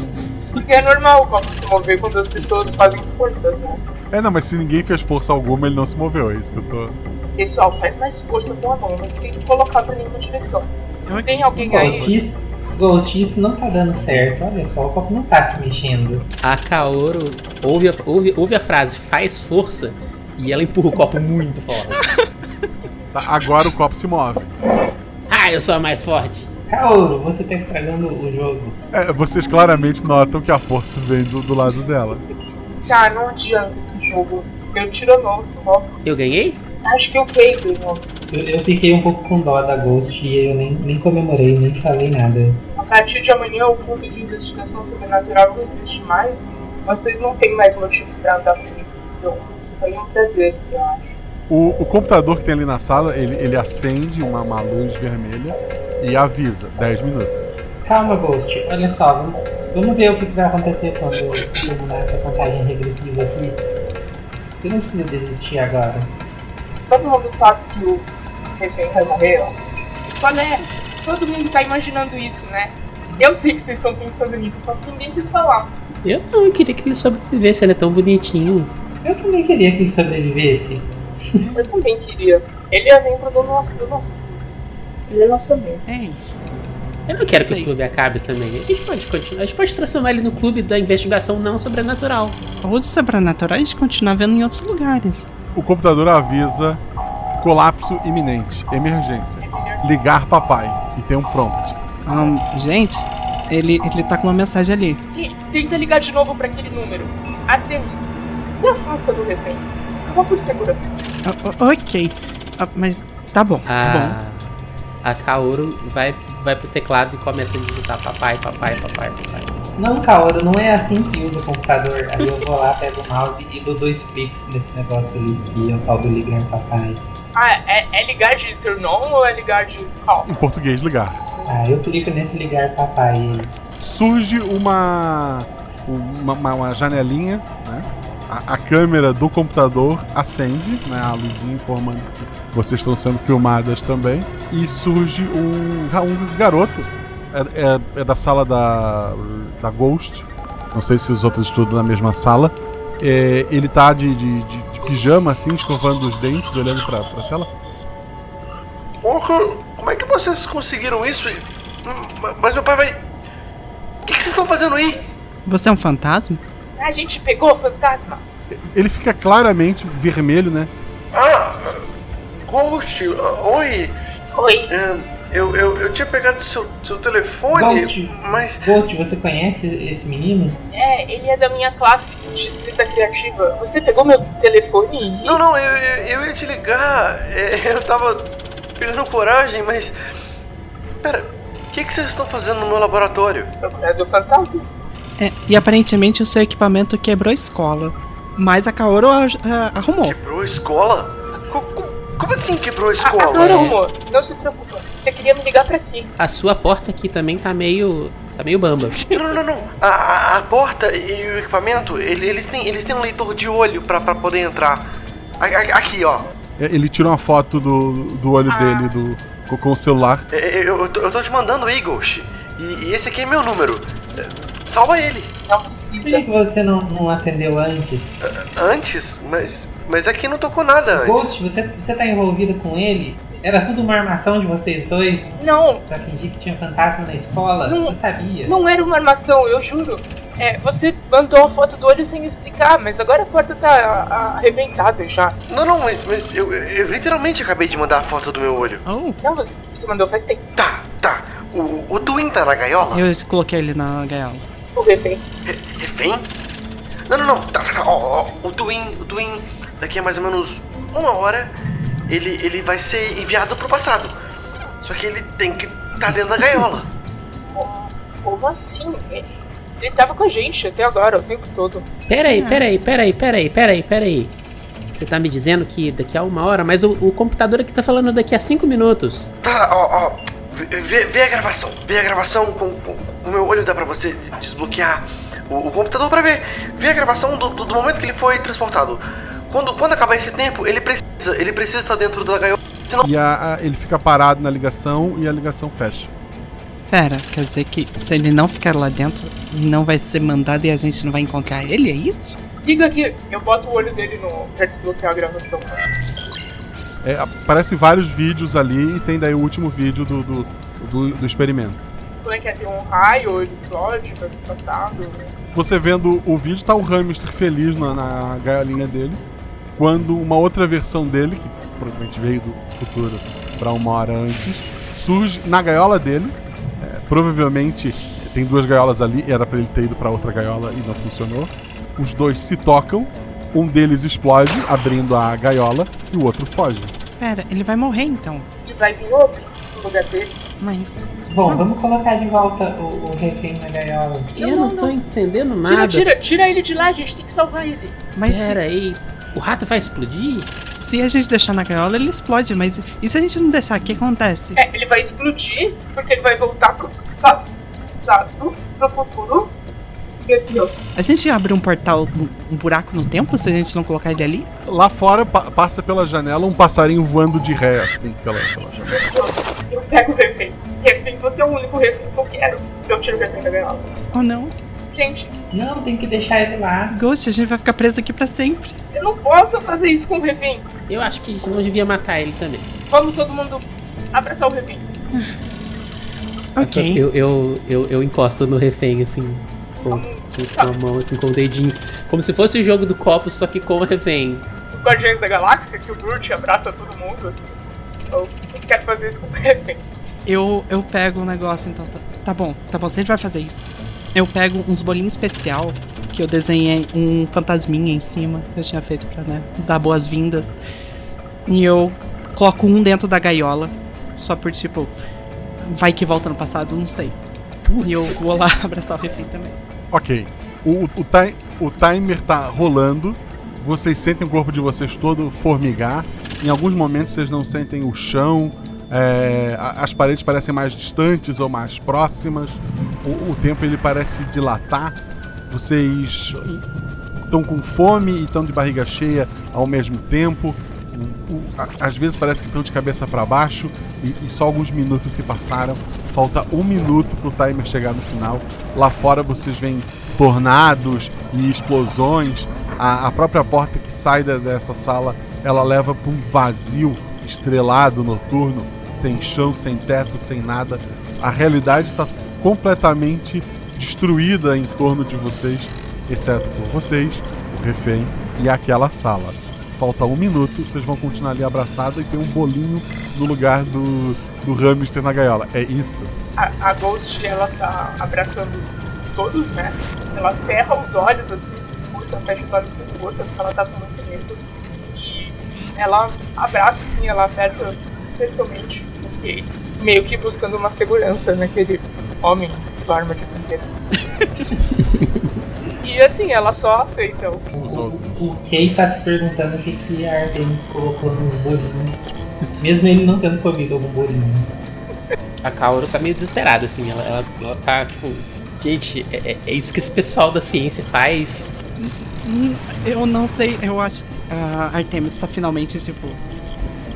Porque é normal o copo se mover quando as pessoas fazem forças, né? É, não, mas se ninguém fez força alguma, ele não se moveu, é isso que eu tô. Pessoal, faz mais força com a mão, mas sem colocar pra nenhuma direção. Tem alguém aí? Isso, Ghost, isso não tá dando certo. Olha só, o copo não tá se mexendo. A Kaoru ouve a, ouve, ouve a frase faz força e ela empurra o copo muito forte. Tá, agora o copo se move. Ah, eu sou a mais forte. Kaoru, você tá estragando o jogo. É, vocês claramente notam que a força vem do, do lado dela. Cara, não adianta esse jogo. Eu tiro novo, logo. Eu ganhei? Acho que eu ganhei, irmão. Eu, eu fiquei um pouco com dó da Ghost e eu nem, nem comemorei, nem falei nada. A partir de amanhã o ponto de investigação sobrenatural não existe mais e vocês não têm mais motivos pra andar comigo. Então, foi um prazer, eu acho. O, o computador que tem ali na sala, ele, ele acende uma, uma luz vermelha e avisa 10 minutos. Calma, Ghost, olha só, vamos, vamos ver o que que vai acontecer quando terminar essa contagem regressiva aqui. Você não precisa desistir agora. Todo mundo sabe que o refém vai morrer, ó. qual é? Todo mundo tá imaginando isso, né? Eu sei que vocês estão pensando nisso, só que ninguém quis falar. Eu não, eu queria que ele sobrevivesse, ele é tão bonitinho. Eu também queria que ele sobrevivesse. Eu também queria. Ele é membro do nosso, do nosso Ele é nosso amigo. É. Eu não quero que o clube acabe também. A gente pode continuar. A gente pode transformar ele no clube da investigação não sobrenatural. Ou do sobrenatural a gente continua vendo em outros lugares. O computador avisa colapso iminente, emergência. Ligar papai e tem um prompt. Ahn, gente, ele, ele tá com uma mensagem ali. Te- Tenta ligar de novo pra aquele número. Artemis, se afasta do refém. Só por segurança. Ah, o- ok. Ah, mas tá bom, tá bom. A, a Kaoru vai, vai pro teclado e começa a digitar papai, papai, papai, papai. Não, Kaoru, não é assim que usa o computador. Aí eu vou lá, pego o mouse e dou dois cliques nesse negócio ali que é o tal do ligar papai. Ah, é, é ligar de turn on ou é ligar de call? Em português, ligar. Ah, eu clico nesse ligar papai. Surge uma, uma, uma- uma janelinha, né? A, a câmera do computador acende, né? A luzinha informando que vocês estão sendo filmadas também. E surge um, um garoto. É, é- é da sala da, da Ghost. Não sei se os outros estudam na mesma sala. É, ele tá de, de, de- de pijama, assim, escovando os dentes, olhando pra, pra tela. Porra, como é que vocês conseguiram isso? Hum, Mas meu pai vai. O que, que vocês estão fazendo aí? Você é um fantasma? A gente pegou o fantasma. Ele fica claramente vermelho, né? Ah, Ghost, oi. Oi. É, eu, eu, eu tinha pegado seu, seu telefone, Ghost. mas. Ghost, você conhece esse menino? É, ele é da minha classe de escrita criativa. Você pegou meu telefone e. Não, não, eu, eu, eu ia te ligar. é, Eu tava pegando coragem, mas. Pera, o que, que vocês estão fazendo no meu laboratório? Procurando fantasmas. É, e aparentemente o seu equipamento quebrou a escola. Mas a Kaoru a- a- arrumou. Quebrou a escola? Co- co- Como assim quebrou a A- escola? Agora É. arrumou. Não se preocupa. Você queria me ligar pra quê? A sua porta aqui também tá meio. tá meio bamba. Não, não, não. A, a- a porta e o equipamento, ele- eles, têm, eles têm um leitor de olho pra, pra poder entrar. A- a- Aqui, ó. É, Ele tira uma foto do, do olho dele do, com, com o celular. É, Eu, eu, tô, eu tô te mandando aí, Ghost. E, e esse aqui é meu número. Salva ele. Não Por precisa. que que você não, não atendeu antes? Antes? Mas, mas aqui não tocou nada antes. Ghost, você, você tá envolvido com ele? Era tudo uma armação de vocês dois? Não, Pra fingir que tinha fantasma na escola? Não. Eu sabia. não era uma armação, eu juro. É, você mandou a foto do olho sem explicar, mas agora a porta tá a- arrebentada já. Não, não, mas, mas eu, eu literalmente acabei de mandar a foto do meu olho. Oh, Não, você, você mandou faz tempo. Tá, tá. O, o Twin tá na gaiola? eu coloquei ele na gaiola. O refém. Re- Refém? Não, não, não. Tá, tá, ó, ó. O Twin, o Twin, daqui a mais ou menos uma hora, ele, ele vai ser enviado pro passado. Só que ele tem que estar dentro da gaiola. Como assim? Ele, tava com a gente até agora, o tempo todo. Peraí, peraí, peraí, peraí, peraí, peraí. Você tá me dizendo que daqui a uma hora, mas o, o computador aqui tá falando daqui a cinco minutos. Tá, ó, ó. Vê, vê- vê a gravação. Vê a gravação com, com o meu olho dá pra você desbloquear o, o computador pra ver. Vê a gravação do, do- do momento que ele foi transportado. Quando, quando acabar esse tempo, ele precisa, ele precisa estar dentro da gaiola. Senão E a- a- ele fica parado na ligação e a ligação fecha. Pera, quer dizer que se ele não ficar lá dentro, não vai ser mandado e a gente não vai encontrar ele, é isso? Liga aqui, eu boto o olho dele no, pra desbloquear a gravação. É, aparece vários vídeos ali e tem daí o último vídeo do, do, do- do experimento. Como é que é? Tem um raio, ele explode, vai pro passado. Você vendo o vídeo, tá o hamster feliz na, na gaiolinha dele. Quando uma outra versão dele, que provavelmente veio do futuro pra uma hora antes, surge na gaiola dele. É, provavelmente tem duas gaiolas ali, era pra ele ter ido pra outra gaiola e não funcionou. Os dois se tocam, um deles explode, abrindo a gaiola, e o outro foge. Pera, ele vai morrer então. E vai vir outro no lugar dele. Mas. Bom, vamos colocar de volta o, o refém na gaiola. Eu não tô entendendo Tira, nada. tira, tira ele de lá, a gente tem que salvar ele. Mas se, Peraí, o rato vai explodir? se a gente deixar na gaiola, ele explode. Mas e se a gente não deixar, o que acontece? É, ele vai explodir, porque ele vai voltar pro passado, pro futuro. Meu Deus. A gente abre um portal, um, buraco no tempo se a gente não colocar ele ali? Lá fora pa- passa pela janela um passarinho voando de ré, assim, pela, pela janela. Eu pego o refém. Refém, você é o único refém que eu quero. Eu tiro o refém da gaiola. Oh não. Gente, Não, tem que deixar ele lá. Ghost, a gente vai ficar preso aqui pra sempre. Eu não posso fazer isso com o refém. Eu acho que não devia matar ele também. Vamos todo mundo abraçar o refém. Ok. Eu, eu, eu, eu encosto no refém, assim, com, com a mão, assim, com o dedinho. Como se fosse o jogo do copo, só que com o refém. Os Guardiões da Galáxia, que o Groot abraça todo mundo, assim. Eu quero fazer isso com o refém. Eu, eu pego um negócio, então. Tá, tá bom, tá bom, você vai fazer isso. Eu pego uns bolinhos especial que eu desenhei um fantasminha em cima. que Eu tinha feito pra né, dar boas-vindas. E eu coloco um dentro da gaiola. Só por tipo. Vai que volta no passado, não sei. E eu vou lá abraçar o refém também. Ok. O, o, o, ti- o timer tá rolando. Vocês sentem o corpo de vocês todo formigar. Em alguns momentos vocês não sentem o chão. é, as paredes parecem mais distantes ou mais próximas. O, o tempo ele parece dilatar. Vocês estão com fome e estão de barriga cheia ao mesmo tempo. O- o- às vezes parece que estão de cabeça para baixo e, e só alguns minutos se passaram. Falta um minuto pro timer chegar no final. Lá fora vocês veem tornados e explosões. A, a própria porta que sai da- dessa sala ela leva para um vazio estrelado noturno, sem chão, sem teto, sem nada. A realidade está completamente destruída em torno de vocês, exceto por vocês, o refém e aquela sala. Falta um minuto, vocês vão continuar ali abraçados e tem um bolinho no lugar do, do hamster na gaiola. É isso? A, a Ghost, ela tá abraçando todos, né? Ela cerra os olhos, assim, força, fecha os olhos com força, porque ela tá com muito medo. E ela abraça, assim, ela aperta especialmente, meio que buscando uma segurança naquele homem, sua arma de brinquedo. e assim, ela só aceita o Os outros. O Kay tá se perguntando o que, que a Artemis colocou nos bolinhos. Mesmo ele não tendo comido algum bolinho. A Kaoru tá meio desesperada, assim. Ela, ela, ela tá, tipo... Gente, é, é- é isso que esse pessoal da ciência faz. Hum, Eu não sei, eu acho que a Artemis tá finalmente, tipo.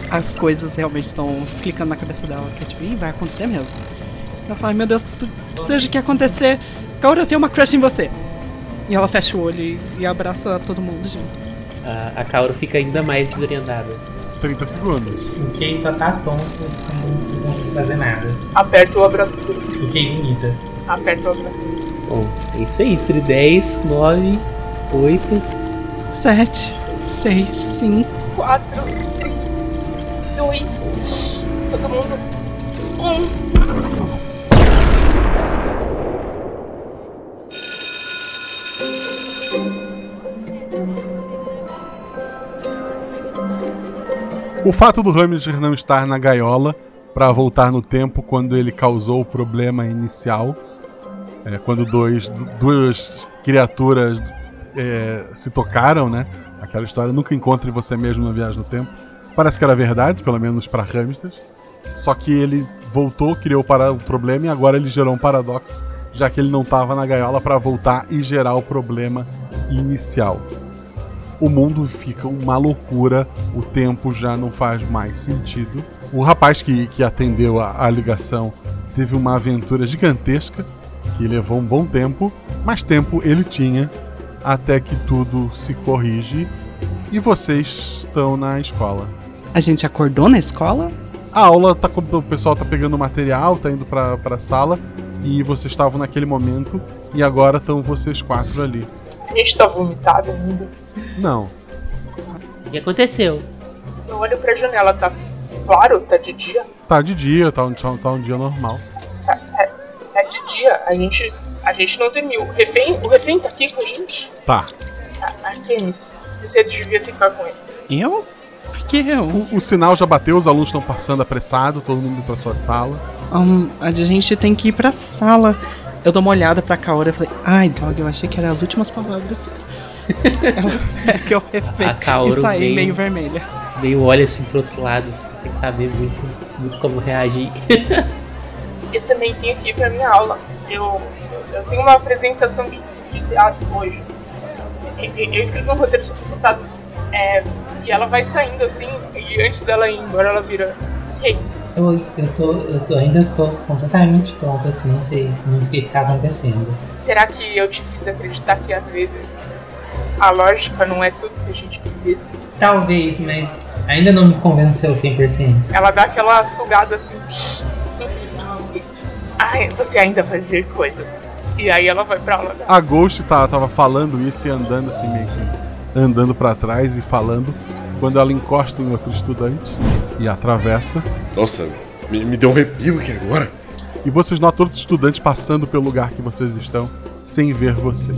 As coisas realmente estão clicando na cabeça dela. Que é tipo, Ih, vai acontecer mesmo. Ela fala, meu Deus, seja o que acontecer, Kaoru, eu tenho uma crush em você. E ela fecha o olho e, e abraça todo mundo junto. A, a Kaoru fica ainda mais desorientada. 30 segundos. O Kay só tá tonto sem, sem conseguir fazer nada. aperta o abraço. O Kay imita. Aperta o abraço. Bom, é isso aí. Entre 10, 9, 8... Sete, seis, cinco. 4, 3, 2, todo mundo. 1. O fato do Hamster não estar na gaiola para voltar no tempo quando ele causou o problema inicial, é, quando dois, du- duas criaturas é, se tocaram, né? Aquela história nunca encontre você mesmo na viagem no tempo. Parece que era verdade, pelo menos para hamsters. Só que ele voltou, criou para o problema e agora ele gerou um paradoxo, já que ele não estava na gaiola para voltar e gerar o problema inicial o mundo fica uma loucura, o tempo já não faz mais sentido. O rapaz que, que atendeu a, a ligação teve uma aventura gigantesca que levou um bom tempo, mas tempo ele tinha até que tudo se corrige e vocês estão na escola. A gente acordou na escola? A aula tá o pessoal tá pegando material, tá indo pra, pra sala e vocês estavam naquele momento e agora estão vocês quatro ali. A gente tá vomitado ainda. Não, O que aconteceu? Eu olho pra janela, tá claro? Tá de dia? tá de dia, tá um, tá um dia normal. Tá, tá, tá de dia. A gente. A gente não dormiu. O refém, o refém tá aqui com a gente? Tá. A- Artemis, você devia ficar com ele. Eu? Por que eu? O, o sinal já bateu, os alunos estão passando apressado, todo mundo indo pra sua sala. Hum, a gente tem que ir pra sala. Eu dou uma olhada pra Kaora e falei, ai, droga, eu achei que eram as últimas palavras. Ela pega o refém A Kaoru e sai meio vermelha. Meio olha assim pro outro lado, assim, sem saber muito, muito como reagir. Eu também tenho ir pra minha aula. Eu, eu tenho uma apresentação de, de teatro hoje. Eu, eu- eu escrevi um roteiro sobre fantasmas. É, e ela vai saindo assim, e antes dela ir embora, ela vira: Hey, Eu, eu, tô, eu tô, ainda tô completamente tonto, assim, não sei muito o que, que tá acontecendo. Será que eu te fiz acreditar que às vezes a lógica não é tudo que a gente precisa? Talvez, mas ainda não me convenceu 100%. Ela dá aquela sugada assim. Ai, você ainda vai ver coisas. E aí ela vai pra aula. A Ghost tá, tava falando isso e andando assim, meio que andando pra trás e falando. Quando ela encosta em outro estudante e atravessa. Nossa, me, me deu um arrepio aqui agora. E vocês notam outros estudantes passando pelo lugar que vocês estão sem ver vocês.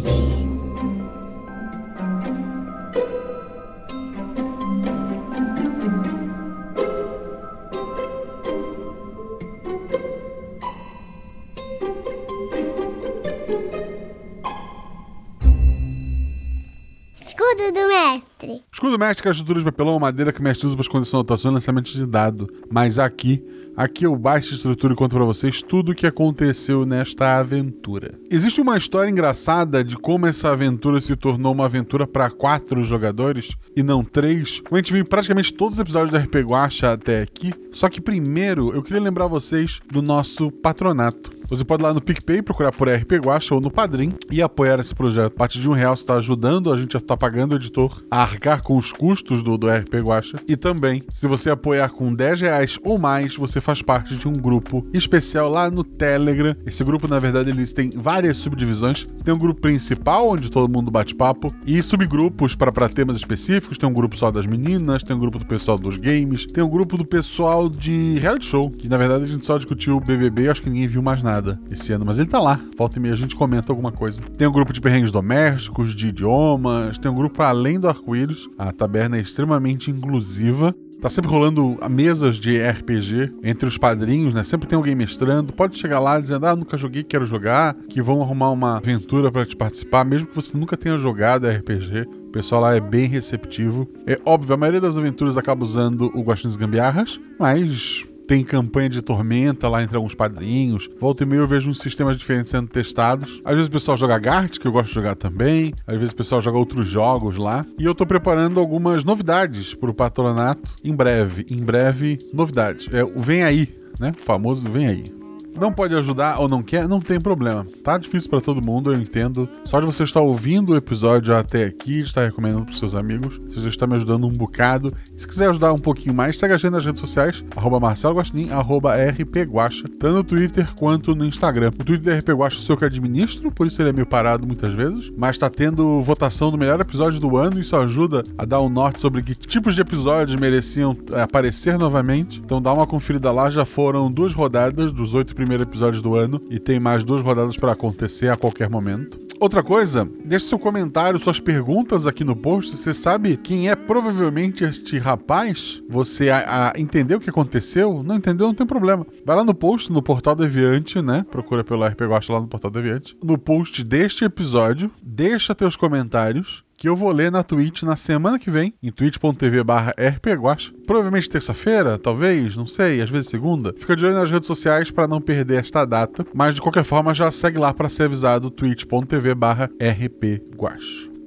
Mestre. Escudo mestre é de papelão madeira que usa para esconder sua anotação e lançamento de dado. Mas aqui, aqui eu baixo estrutura e conto para vocês tudo o que aconteceu nesta aventura. Existe uma história engraçada de como essa aventura se tornou uma aventura para quatro jogadores e não três. Como a gente viu praticamente todos os episódios da RP Guacha até aqui. Só que primeiro eu queria lembrar vocês do nosso patronato. Você pode ir lá no PicPay, procurar por RP Guacha ou no Padrim e apoiar esse projeto. A partir de um real você está ajudando, a gente está pagando o editor a arcar com os custos do, do RP Guacha. E também, se você apoiar com 10 reais ou mais, você faz parte de um grupo especial lá no Telegram. Esse grupo, na verdade, eles têm várias subdivisões. Tem um grupo principal, onde todo mundo bate papo, e subgrupos para temas específicos. Tem um grupo só das meninas, tem um grupo do pessoal dos games, tem um grupo do pessoal de reality show, que na verdade a gente só discutiu o BBB, acho que ninguém viu mais nada esse ano, mas ele tá lá. Volta e meia a gente comenta alguma coisa. Tem um grupo de perrengues domésticos, de idiomas, tem um grupo além do arco-íris. A taberna é extremamente inclusiva. Tá sempre rolando mesas de RPG entre os padrinhos, né? Sempre tem alguém mestrando. Pode chegar lá dizendo: Ah, nunca joguei, quero jogar. Que vão arrumar uma aventura para te participar, mesmo que você nunca tenha jogado RPG. O pessoal lá é bem receptivo. É óbvio, a maioria das aventuras acaba usando o Guaxinins Gambiarras, mas tem campanha de tormenta lá entre alguns padrinhos. Volta e meia eu vejo uns sistemas diferentes sendo testados. Às vezes o pessoal joga Gart, que eu gosto de jogar também. Às vezes o pessoal joga outros jogos lá. E eu tô preparando algumas novidades pro patronato em breve. Em breve, novidades. É Vem Aí, né? O famoso Vem Aí não pode ajudar ou não quer, não tem problema. Tá difícil para todo mundo, eu entendo. Só de você estar ouvindo o episódio até aqui, estar recomendando pros seus amigos, você já está me ajudando um bocado. Se quiser ajudar um pouquinho mais, segue a gente nas redes sociais, arroba Marcelo arroba tanto no Twitter quanto no Instagram. O Twitter da RP Guacha sou eu que administro, por isso ele é meio parado muitas vezes, mas tá tendo votação do melhor episódio do ano, isso ajuda a dar um norte sobre que tipos de episódios mereciam é, aparecer novamente. Então dá uma conferida lá, já foram duas rodadas dos oito primeiros episódios do ano e tem mais duas rodadas para acontecer a qualquer momento. Outra coisa, deixe seu comentário, suas perguntas aqui no post. Você sabe quem é provavelmente este rapaz? Você a, a entendeu o que aconteceu? Não entendeu? Não tem problema. Vai lá no post, no Portal Deviante, né? Procura pelo RP Guacha lá no Portal Deviante. No post deste episódio, deixa teus comentários que eu vou ler na Twitch na semana que vem, em twitch.tv barra. Provavelmente terça-feira, talvez, não sei, às vezes segunda. Fica de olho nas redes sociais para não perder esta data, mas de qualquer forma já segue lá para ser avisado twitch.tv barra.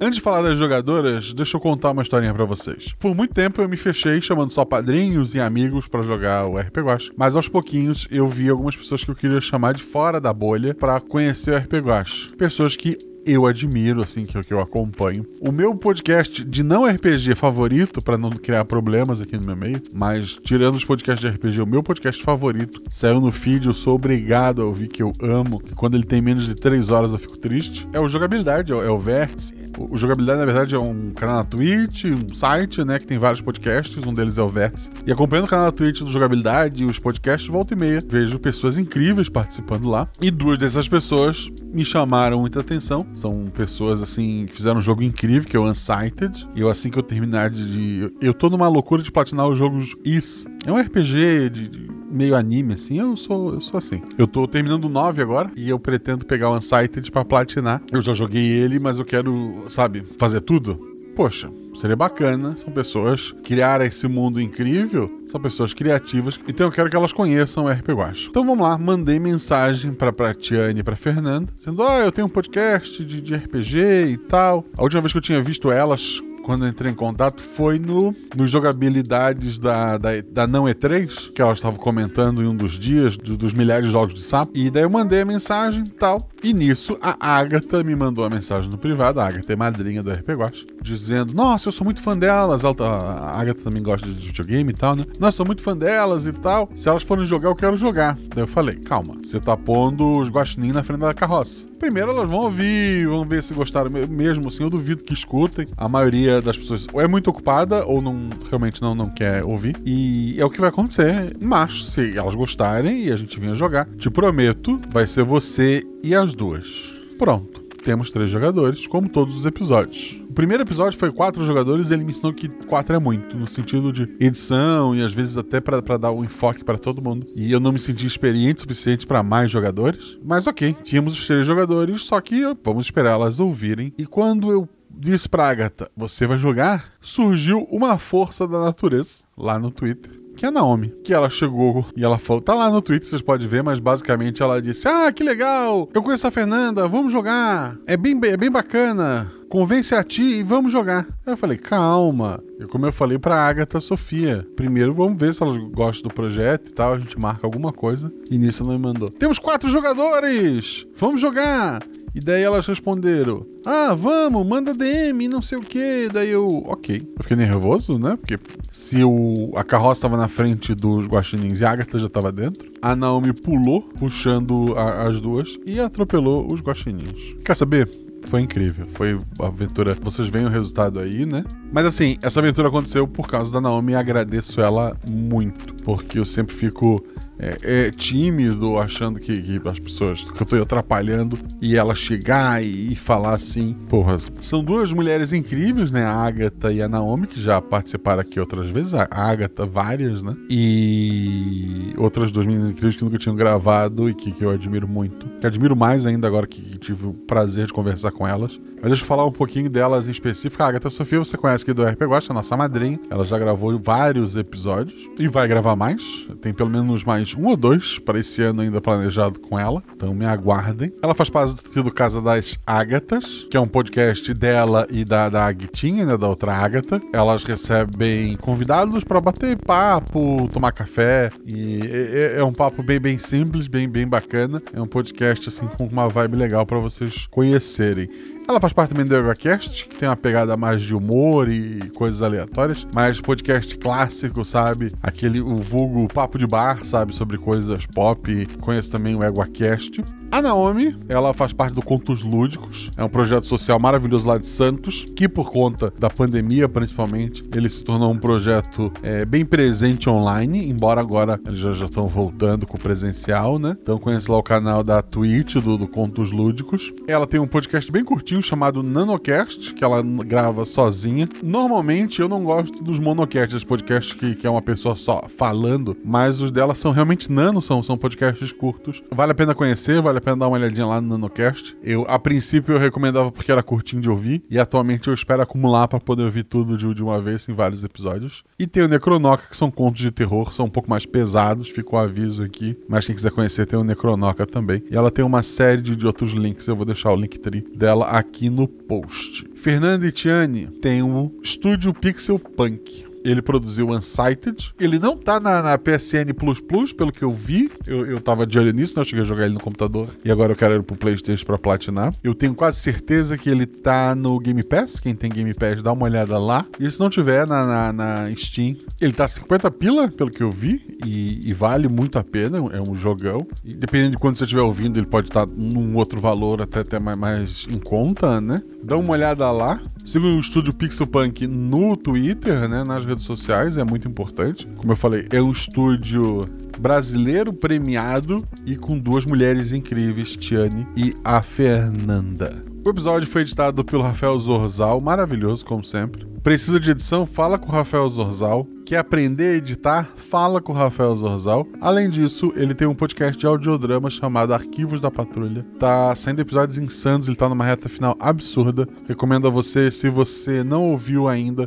Antes de falar das jogadoras, deixa eu contar uma historinha para vocês. Por muito tempo eu me fechei chamando só padrinhos e amigos para jogar o RP mas aos pouquinhos eu vi algumas pessoas que eu queria chamar de fora da bolha para conhecer o RP. Pessoas que eu admiro, assim, que, que eu acompanho. O meu podcast de não RPG favorito, para não criar problemas aqui no meu meio, mas tirando os podcasts de RPG, o meu podcast favorito saiu no feed. Eu sou obrigado a ouvir que eu amo. Que quando ele tem menos de 3 horas eu fico triste. É o Jogabilidade, é o, é o Vértice. O, o Jogabilidade, na verdade, é um canal na Twitch, um site, né, que tem vários podcasts. Um deles é o Vértice. E acompanhando o canal na Twitch do Jogabilidade e os podcasts, volta e meia, vejo pessoas incríveis participando lá. E duas dessas pessoas me chamaram muita atenção. São pessoas, assim, que fizeram um jogo incrível, que é o Unsighted. E eu, assim que eu terminar de. de eu tô numa loucura de platinar os jogos Is. É um RPG de, de meio anime, assim. Eu sou, eu sou assim. Eu tô terminando o 9 agora e eu pretendo pegar o Unsighted pra platinar. Eu já joguei ele, mas eu quero, sabe, fazer tudo. Poxa, seria bacana. São pessoas que criaram esse mundo incrível. São pessoas criativas. Então eu quero que elas conheçam o RP Guacho. Então vamos lá. Mandei mensagem pra, pra Tiane e pra Fernanda. Dizendo, oh, eu tenho um podcast de, de RPG e tal. A última vez que eu tinha visto elas quando entrei em contato foi no, no jogabilidades da, da, da Não E3, que elas estavam comentando em um dos dias, do- dos milhares de jogos de sapo. E daí eu mandei a mensagem e tal. E nisso a Agatha me mandou a mensagem no privado, a Agatha é madrinha do RP Guacha, dizendo: Nossa, eu sou muito fã delas. Ela tá- a Agatha também gosta de videogame e tal, né? Nossa, sou muito fã delas e tal. Se elas forem jogar, eu quero jogar. Daí eu falei: Calma, você tá pondo os guaxinim na frente da carroça. Primeiro elas vão ouvir, vão ver se gostaram me- mesmo, assim, eu duvido que escutem. A maioria das pessoas ou é muito ocupada ou não realmente não, não quer ouvir. E é o que vai acontecer. Mas, se elas gostarem e a gente vinha jogar, te prometo, vai ser você e as duas. Pronto. Temos três jogadores, como todos os episódios. O primeiro episódio foi quatro jogadores, ele me ensinou que quatro é muito, no sentido de edição e às vezes até pra dar um enfoque pra todo mundo. E eu não me senti experiente o suficiente pra mais jogadores, mas ok, tínhamos os três jogadores, só que vamos esperar elas ouvirem. E quando eu disse pra Agatha, você vai jogar? Surgiu uma força da natureza lá no Twitter que é a Naomi. Que ela chegou e ela falou: tá lá no Twitter, vocês podem ver, mas basicamente ela disse: Ah, que legal! Eu conheço a Fernanda, vamos jogar! É bem, é bem bacana! Convence a ti e vamos jogar. Eu falei, calma. E como eu falei pra Agatha Sofia, primeiro vamos ver se elas gostam do projeto e tal, a gente marca alguma coisa. E nisso ela me mandou: Temos quatro jogadores! Vamos jogar! E daí elas responderam: Ah, vamos, manda DM, não sei o que. Daí eu, ok. Eu fiquei nervoso, né? Porque se o, a carroça tava na frente dos guaxinins e a Agatha já tava dentro, a Naomi pulou, puxando a- as duas, e atropelou os guaxinins. Quer saber? Foi incrível. Foi aventura. Vocês veem o resultado aí, né? Mas assim, essa aventura aconteceu por causa da Naomi e agradeço ela muito. Porque eu sempre fico é, é, tímido, achando que, que as pessoas. que eu tô atrapalhando. E ela chegar e, e falar assim. Porra, são duas mulheres incríveis, né? A Agatha e a Naomi, que já participaram aqui outras vezes. A Agatha, várias, né? E outras duas meninas incríveis que nunca tinham gravado e que, que eu admiro muito. Que admiro mais ainda agora que, que tive o prazer de conversar com elas. Mas deixa eu falar um pouquinho delas em específico. A Agatha Sofia, você conhece aqui do RP Guacha, a nossa madrinha. Ela já gravou vários episódios e vai gravar mais. Tem pelo menos mais um ou dois para esse ano ainda planejado com ela. Então me aguardem. Ela faz parte do Casa das Ágatas, que é um podcast dela e da, da Aguitinha, né, da outra Ágata. Elas recebem convidados para bater papo, tomar café. E é, é- é um papo bem, bem simples, bem, bem bacana. É um podcast assim com uma vibe legal para vocês conhecerem. Ela faz parte também do EgoCast, que tem uma pegada mais de humor e coisas aleatórias, mas podcast clássico, sabe? Aquele, o vulgo papo de bar, sabe? Sobre coisas pop. Conheço também o EgoCast. A Naomi, ela faz parte do Contos Lúdicos, é um projeto social maravilhoso lá de Santos, que por conta da pandemia, principalmente, ele se tornou um projeto é, bem presente online, embora agora eles já estão voltando com o presencial, né? Então conhece lá o canal da Twitch, do, do Contos Lúdicos. Ela tem um podcast bem curtinho chamado Nanocast, que ela grava sozinha. Normalmente eu não gosto dos monocasts, podcasts que, que é uma pessoa só falando, mas os dela são realmente nano, são, são podcasts curtos. Vale a pena conhecer, vale a pena dar uma olhadinha lá no Nanocast. Eu, a princípio, eu recomendava porque era curtinho de ouvir, e atualmente eu espero acumular para poder ouvir tudo de, de uma vez em vários episódios. E tem o Necronoca, que são contos de terror, são um pouco mais pesados, fica o aviso aqui. Mas quem quiser conhecer tem o Necronoca também. E ela tem uma série de, de outros links, eu vou deixar o link dela aqui no post. Fernanda Itiani tem o Estúdio Pixel Punk. Ele produziu Unsighted. Ele não tá na, na PSN Plus Plus, pelo que eu vi. Eu, eu tava de olho nisso, né? Eu cheguei a jogar ele no computador. E agora eu quero ele pro PlayStation pra platinar. Eu tenho quase certeza que ele tá no Game Pass. Quem tem Game Pass, dá uma olhada lá. E se não tiver na, na, na Steam, ele tá 50 pila, pelo que eu vi. E, e vale muito a pena. É um jogão. E dependendo de quando você estiver ouvindo, ele pode estar num outro valor até, até mais, mais em conta, né? Dá uma olhada lá. Siga o estúdio Pixel Punk no Twitter, né? Nas redes sociais, é muito importante. Como eu falei, é um estúdio brasileiro premiado e com duas mulheres incríveis, Tiane e a Fernanda. O episódio foi editado pelo Rafael Zorzal, maravilhoso, como sempre. Precisa de edição? Fala com o Rafael Zorzal. Quer aprender a editar? Fala com o Rafael Zorzal. Além disso, ele tem um podcast de audiodrama chamado Arquivos da Patrulha. Tá saindo episódios insanos, ele tá numa reta final absurda. Recomendo a você, se você não ouviu ainda,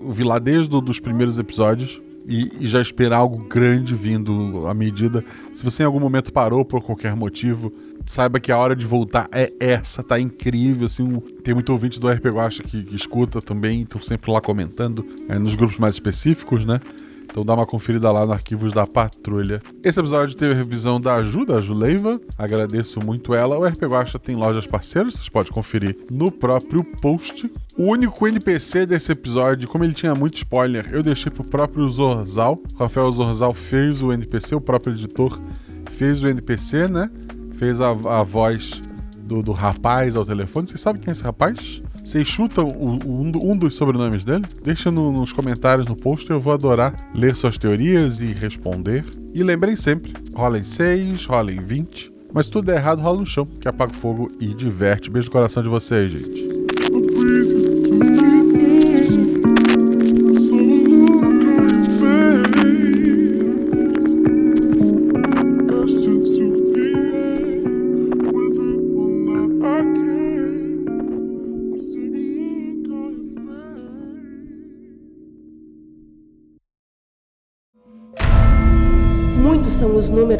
ouvir lá desde os primeiros episódios. e, e, já esperar algo grande vindo à medida. Se você em algum momento parou por qualquer motivo, saiba que a hora de voltar é essa, tá incrível. Assim, tem muito ouvinte do RPG Guacha que, que escuta também, estão sempre lá comentando é, nos grupos mais específicos, né? Então dá uma conferida lá no Arquivos da Patrulha. Esse episódio teve a revisão da Ju, da Juleiva. Agradeço muito ela. O RP Guacha tem lojas parceiras, vocês podem conferir no próprio post. O único NPC desse episódio, como ele tinha muito spoiler, eu deixei pro próprio Zorzal. O Rafael Zorzal fez o NPC, o próprio editor fez o NPC, né? Fez a, a voz do, do rapaz ao telefone. Vocês sabem quem é esse rapaz? Vocês chutam um, um, dos sobrenomes dele? Deixa no, nos comentários no post, eu vou adorar ler suas teorias e responder. E lembrem sempre, rola em 6, rola em 20, mas tudo é errado, rola no chão, que apaga o fogo e diverte. Beijo no coração de vocês, gente.